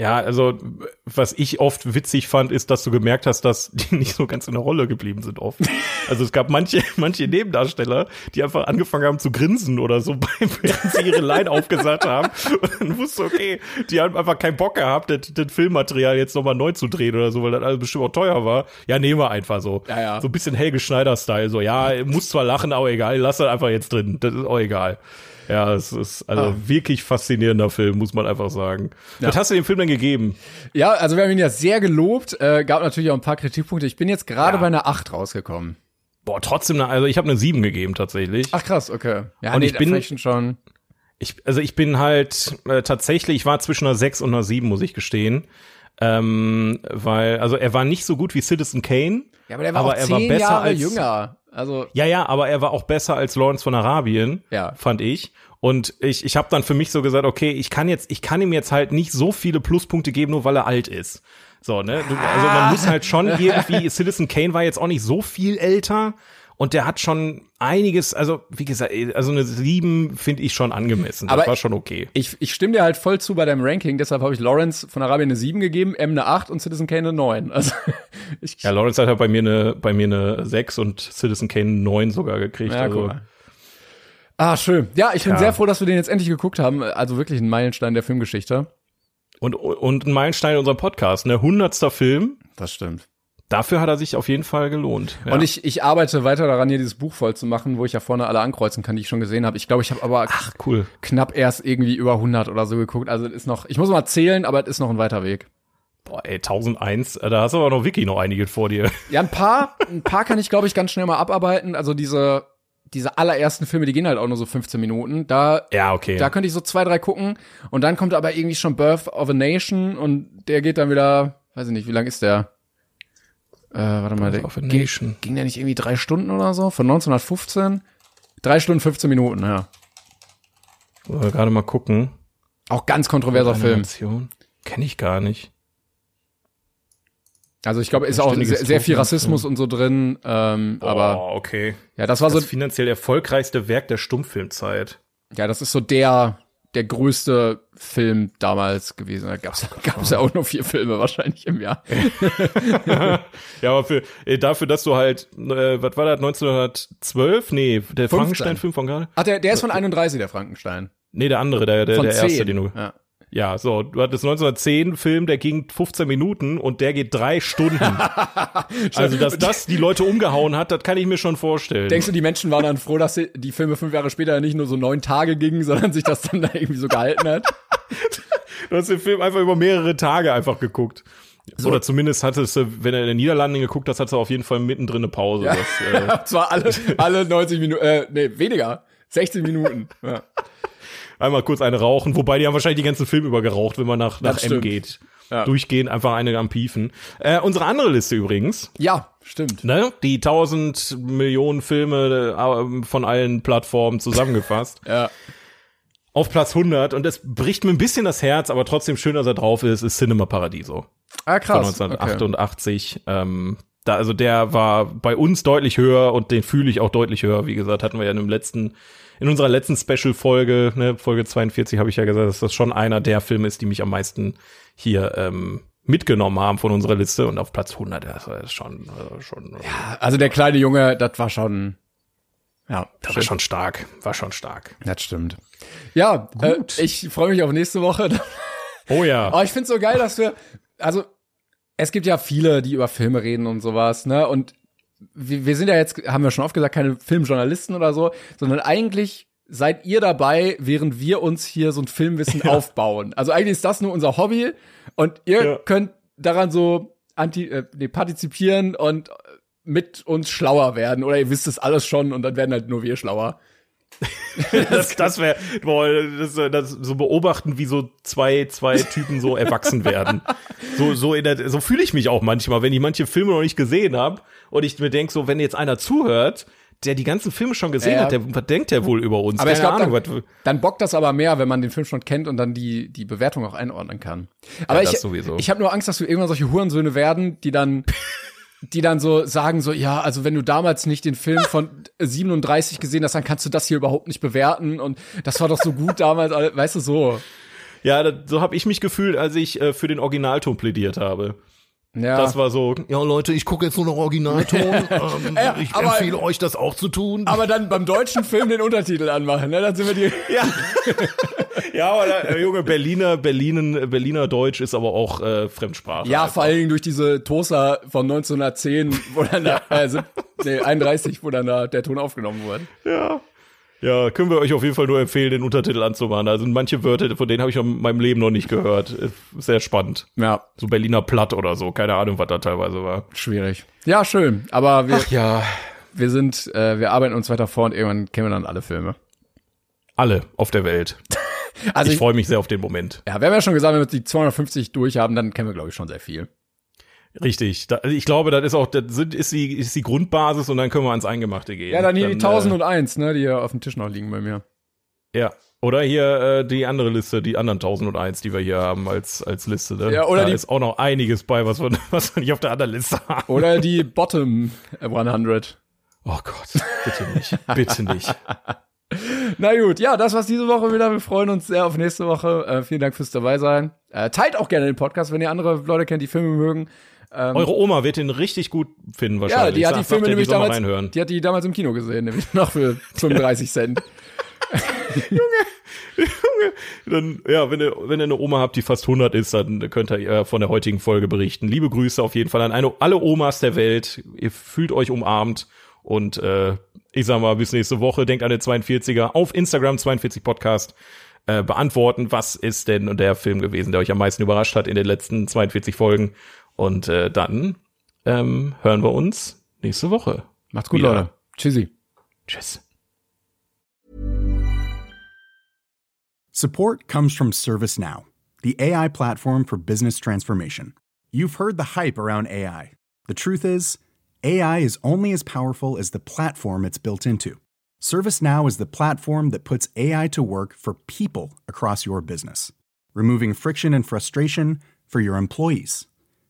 Ja, also was ich oft witzig fand, ist, dass du gemerkt hast, dass die nicht so ganz in der Rolle geblieben sind oft. Also es gab manche, manche Nebendarsteller, die einfach angefangen haben zu grinsen oder so, während sie ihre Line aufgesagt haben. Und dann wusste, okay, die haben einfach keinen Bock gehabt, das, das Filmmaterial jetzt nochmal neu zu drehen oder so, weil das alles bestimmt auch teuer war. Ja, nehmen wir einfach so. Ja, ja. So ein bisschen Helge Schneider-Style. So, ja, muss zwar lachen, aber egal, lass das einfach jetzt drin. Das ist auch egal. Ja, es ist also Ah. wirklich faszinierender Film, muss man einfach sagen. Was hast du dem Film denn gegeben? Ja, also wir haben ihn ja sehr gelobt, äh, gab natürlich auch ein paar Kritikpunkte. Ich bin jetzt gerade Ja. bei einer 8 rausgekommen. Boah, trotzdem, eine, also ich habe eine 7 gegeben tatsächlich. Ach krass, okay. Ja, Und ich da bin- schon. Ich, also ich bin halt äh, tatsächlich, ich war zwischen einer 6 und einer 7, muss ich gestehen. Ähm, weil, also er war nicht so gut wie Citizen Kane. Ja, aber der war aber auch er war besser Jahre als, jünger. Also Ja, ja, aber er war auch besser als Lawrence von Arabien, Ja. fand ich. Und ich, ich habe dann für mich so gesagt, okay, ich kann jetzt, ich kann ihm jetzt halt nicht so viele Pluspunkte geben, nur weil er alt ist. So, ne? Du, also man muss halt schon irgendwie, Citizen Kane war jetzt auch nicht so viel älter und der hat schon einiges, also wie gesagt, also eine 7 finde ich schon angemessen. Das Aber war schon okay. ich, ich stimme dir halt voll zu bei deinem Ranking, deshalb habe ich Lawrence von Arabien eine 7 gegeben, M eine 8 und Citizen Kane eine 9. Also ich, Ja, Lawrence hat halt bei mir eine, bei mir eine 6 und Citizen Kane eine 9 sogar gekriegt. Ja, also. Ah, schön. Ja, ich bin Ja. sehr froh, dass wir den jetzt endlich geguckt haben. Also wirklich ein Meilenstein der Filmgeschichte. Und, und ein Meilenstein unserer Podcast, ne? Hundertster Film. Das stimmt. Dafür hat er sich auf jeden Fall gelohnt. Ja. Und ich, ich arbeite weiter daran, hier dieses Buch voll zu machen, wo ich ja vorne alle ankreuzen kann, die ich schon gesehen habe. Ich glaube, ich habe aber Ach, cool. knapp erst irgendwie über 100 oder so geguckt. Also es ist noch, ich muss mal zählen, aber es ist noch ein weiter Weg. Boah, ey, 1001, äh, da hast du aber noch Wiki noch einige vor dir. Ja, ein paar, ein paar kann ich, glaube ich, ganz schnell mal abarbeiten. Also diese, diese allerersten Filme, die gehen halt auch nur so 15 Minuten. Da, Ja, okay. da könnte ich so zwei, drei gucken. Und dann kommt aber irgendwie schon Birth of a Nation und der geht dann wieder, weiß ich nicht, wie lang ist der? Äh, warte mal, der ging, ging der nicht irgendwie drei Stunden oder so? Von 1915? Drei Stunden, 15 Minuten, ja. Wollen wir gerade mal gucken. Auch ganz kontroverser Film. Animation. Kenn ich gar nicht. Also ich glaube, ist auch sehr, sehr viel. Rassismus und so drin. Ähm, aber oh, okay. ja, das war so, Das finanziell erfolgreichste Werk der Stummfilmzeit. ja, das ist so der der größte Film damals gewesen. Da gab's gab's ja auch nur vier Filme wahrscheinlich im Jahr. Ja, aber für, dafür, dass du halt, äh, was war das, 1912? Nee, der Frankenstein-Film von gerade? Ach, der, der ist von 31, der Frankenstein. Nee, der andere, der, der, Von der 10. erste, den du. ja. Ja, so, du hattest 1910 Film, der ging 15 Minuten und der geht drei Stunden. also, dass das die Leute umgehauen hat, das kann ich mir schon vorstellen. Denkst du, die Menschen waren dann froh, dass die Filme fünf Jahre später nicht nur so neun Tage gingen, sondern sich das dann da irgendwie so gehalten hat? du hast den Film einfach über mehrere Tage einfach geguckt. Oder zumindest hattest du, wenn er in den Niederlanden geguckt hast, hattest du auf jeden Fall mittendrin eine Pause. Ja. Das, äh, Zwar alle, alle 90 Minuten, äh, nee, weniger. 16 Minuten. Ja. Einmal kurz eine rauchen, wobei die haben wahrscheinlich die ganzen Film über geraucht, wenn man nach, nach Das M geht. ja. durchgehend einfach eine am Piefen. Äh, unsere andere Liste übrigens. Ja, stimmt. Ne? Die 1000 Millionen Filme äh, von allen Plattformen zusammengefasst. ja. Auf Platz 100 und es bricht mir ein bisschen das Herz, aber trotzdem schön, dass er drauf ist, ist Cinema Paradiso. Ah, krass. Von 1988. Okay. Ähm, da, also der war bei uns deutlich höher und den fühle ich auch deutlich höher. Wie gesagt, hatten wir ja in dem letzten, in unserer letzten Special-Folge, ne, Folge 42, habe ich ja gesagt, dass das schon einer der Filme ist, die mich am meisten hier ähm, mitgenommen haben von unserer Liste und auf Platz 100, das ist schon, äh, schon. Ja, also der kleine Junge, das war schon, ja, das war schon stark, war schon stark. Das stimmt. Ja, gut. Äh, ich freue mich auf nächste Woche. Oh ja. Aber ich finde so geil, dass wir, also es gibt ja viele, die über Filme reden und sowas, ne? Und wir, wir sind ja jetzt, haben wir schon oft gesagt, keine Filmjournalisten oder so, sondern eigentlich seid ihr dabei, während wir uns hier so ein Filmwissen ja. aufbauen. Also eigentlich ist das nur unser Hobby und ihr ja. könnt daran so anti, äh, nee, partizipieren und mit uns schlauer werden oder ihr wisst es alles schon und dann werden halt nur wir schlauer. das das wäre, das, das, so beobachten, wie so zwei, zwei Typen so erwachsen werden. So, so, in der, so fühle ich mich auch manchmal, wenn ich manche Filme noch nicht gesehen habe und ich mir denke, so, wenn jetzt einer zuhört, der die ganzen Filme schon gesehen ja. hat, der, was denkt der wohl über uns? Aber Keine ich glaube, dann, dann bockt das aber mehr, wenn man den Film schon kennt und dann die, die Bewertung auch einordnen kann. Aber ja, ich, ich habe nur Angst, dass wir irgendwann solche Hurensöhne werden, die dann die dann so sagen so, ja, also wenn du damals nicht den Film von 37 gesehen hast, dann kannst du das hier überhaupt nicht bewerten und das war doch so gut damals, weißt du, so. Ja, so habe ich mich gefühlt, als ich äh, für den Originalton plädiert habe. Ja. Das war so, ja Leute, ich gucke jetzt nur noch Originalton. ähm, ja, ich aber, empfehle euch das auch zu tun. Aber dann beim deutschen Film den Untertitel anmachen, ne? Dann sind wir die. Ja, ja aber da, äh, Junge, Berliner, Berlinen, Berliner Deutsch ist aber auch äh, Fremdsprache. Ja, einfach. vor allen Dingen durch diese Toaster von 1910, wo dann da, äh, nee, 31, wo dann da der Ton aufgenommen wurde. Ja. Ja, können wir euch auf jeden Fall nur empfehlen, den Untertitel anzumachen. Also manche Wörter, von denen habe ich in meinem Leben noch nicht gehört. Sehr spannend. Ja. So Berliner Platt oder so. Keine Ahnung, was da teilweise war. Schwierig. Ja, schön. Aber wir, Ach ja. wir sind, äh, wir arbeiten uns weiter vor und irgendwann kennen wir dann alle Filme. Alle auf der Welt. also ich, ich freue mich sehr auf den Moment. Ja, wir haben ja schon gesagt, wenn wir die 250 durch haben, dann kennen wir, glaube ich, schon sehr viel. Richtig. Da, ich glaube, das ist auch, das ist die, ist die Grundbasis und dann können wir ans Eingemachte gehen. Ja, dann hier dann, die 1001, äh, ne, die hier auf dem Tisch noch liegen bei mir. Ja. Oder hier äh, die andere Liste, die anderen 1001, die wir hier haben als, als Liste. Ne? Ja, oder da die, ist auch noch einiges bei, was wir, was wir nicht auf der anderen Liste haben. Oder die Bottom 100. Oh Gott, bitte nicht, bitte nicht. Na gut, ja, das war's diese Woche wieder. Wir freuen uns sehr auf nächste Woche. Äh, vielen Dank fürs dabei sein. Äh, teilt auch gerne den Podcast, wenn ihr andere Leute kennt, die Filme mögen. Ähm, Eure Oma wird den richtig gut finden wahrscheinlich. Ja, die hat die Filme nämlich damals, reinhören. die hat die damals im Kino gesehen, nämlich noch für 35 Cent. Junge, Junge. Dann, ja, wenn ihr, wenn ihr eine Oma habt, die fast 100 ist, dann könnt ihr von der heutigen Folge berichten. Liebe Grüße auf jeden Fall an eine, alle Omas der Welt. Ihr fühlt euch umarmt und äh, ich sag mal, bis nächste Woche. Denkt an den 42er auf Instagram 42 Podcast äh, beantworten. Was ist denn der Film gewesen, der euch am meisten überrascht hat in den letzten 42 Folgen? Und äh, dann ähm, hören wir uns nächste Woche. Macht's gut, wieder. Leute. Tschüssi. Tschüss. Support comes from ServiceNow, the AI platform for business transformation. You've heard the hype around AI. The truth is, AI is only as powerful as the platform it's built into. ServiceNow is the platform that puts AI to work for people across your business, removing friction and frustration for your employees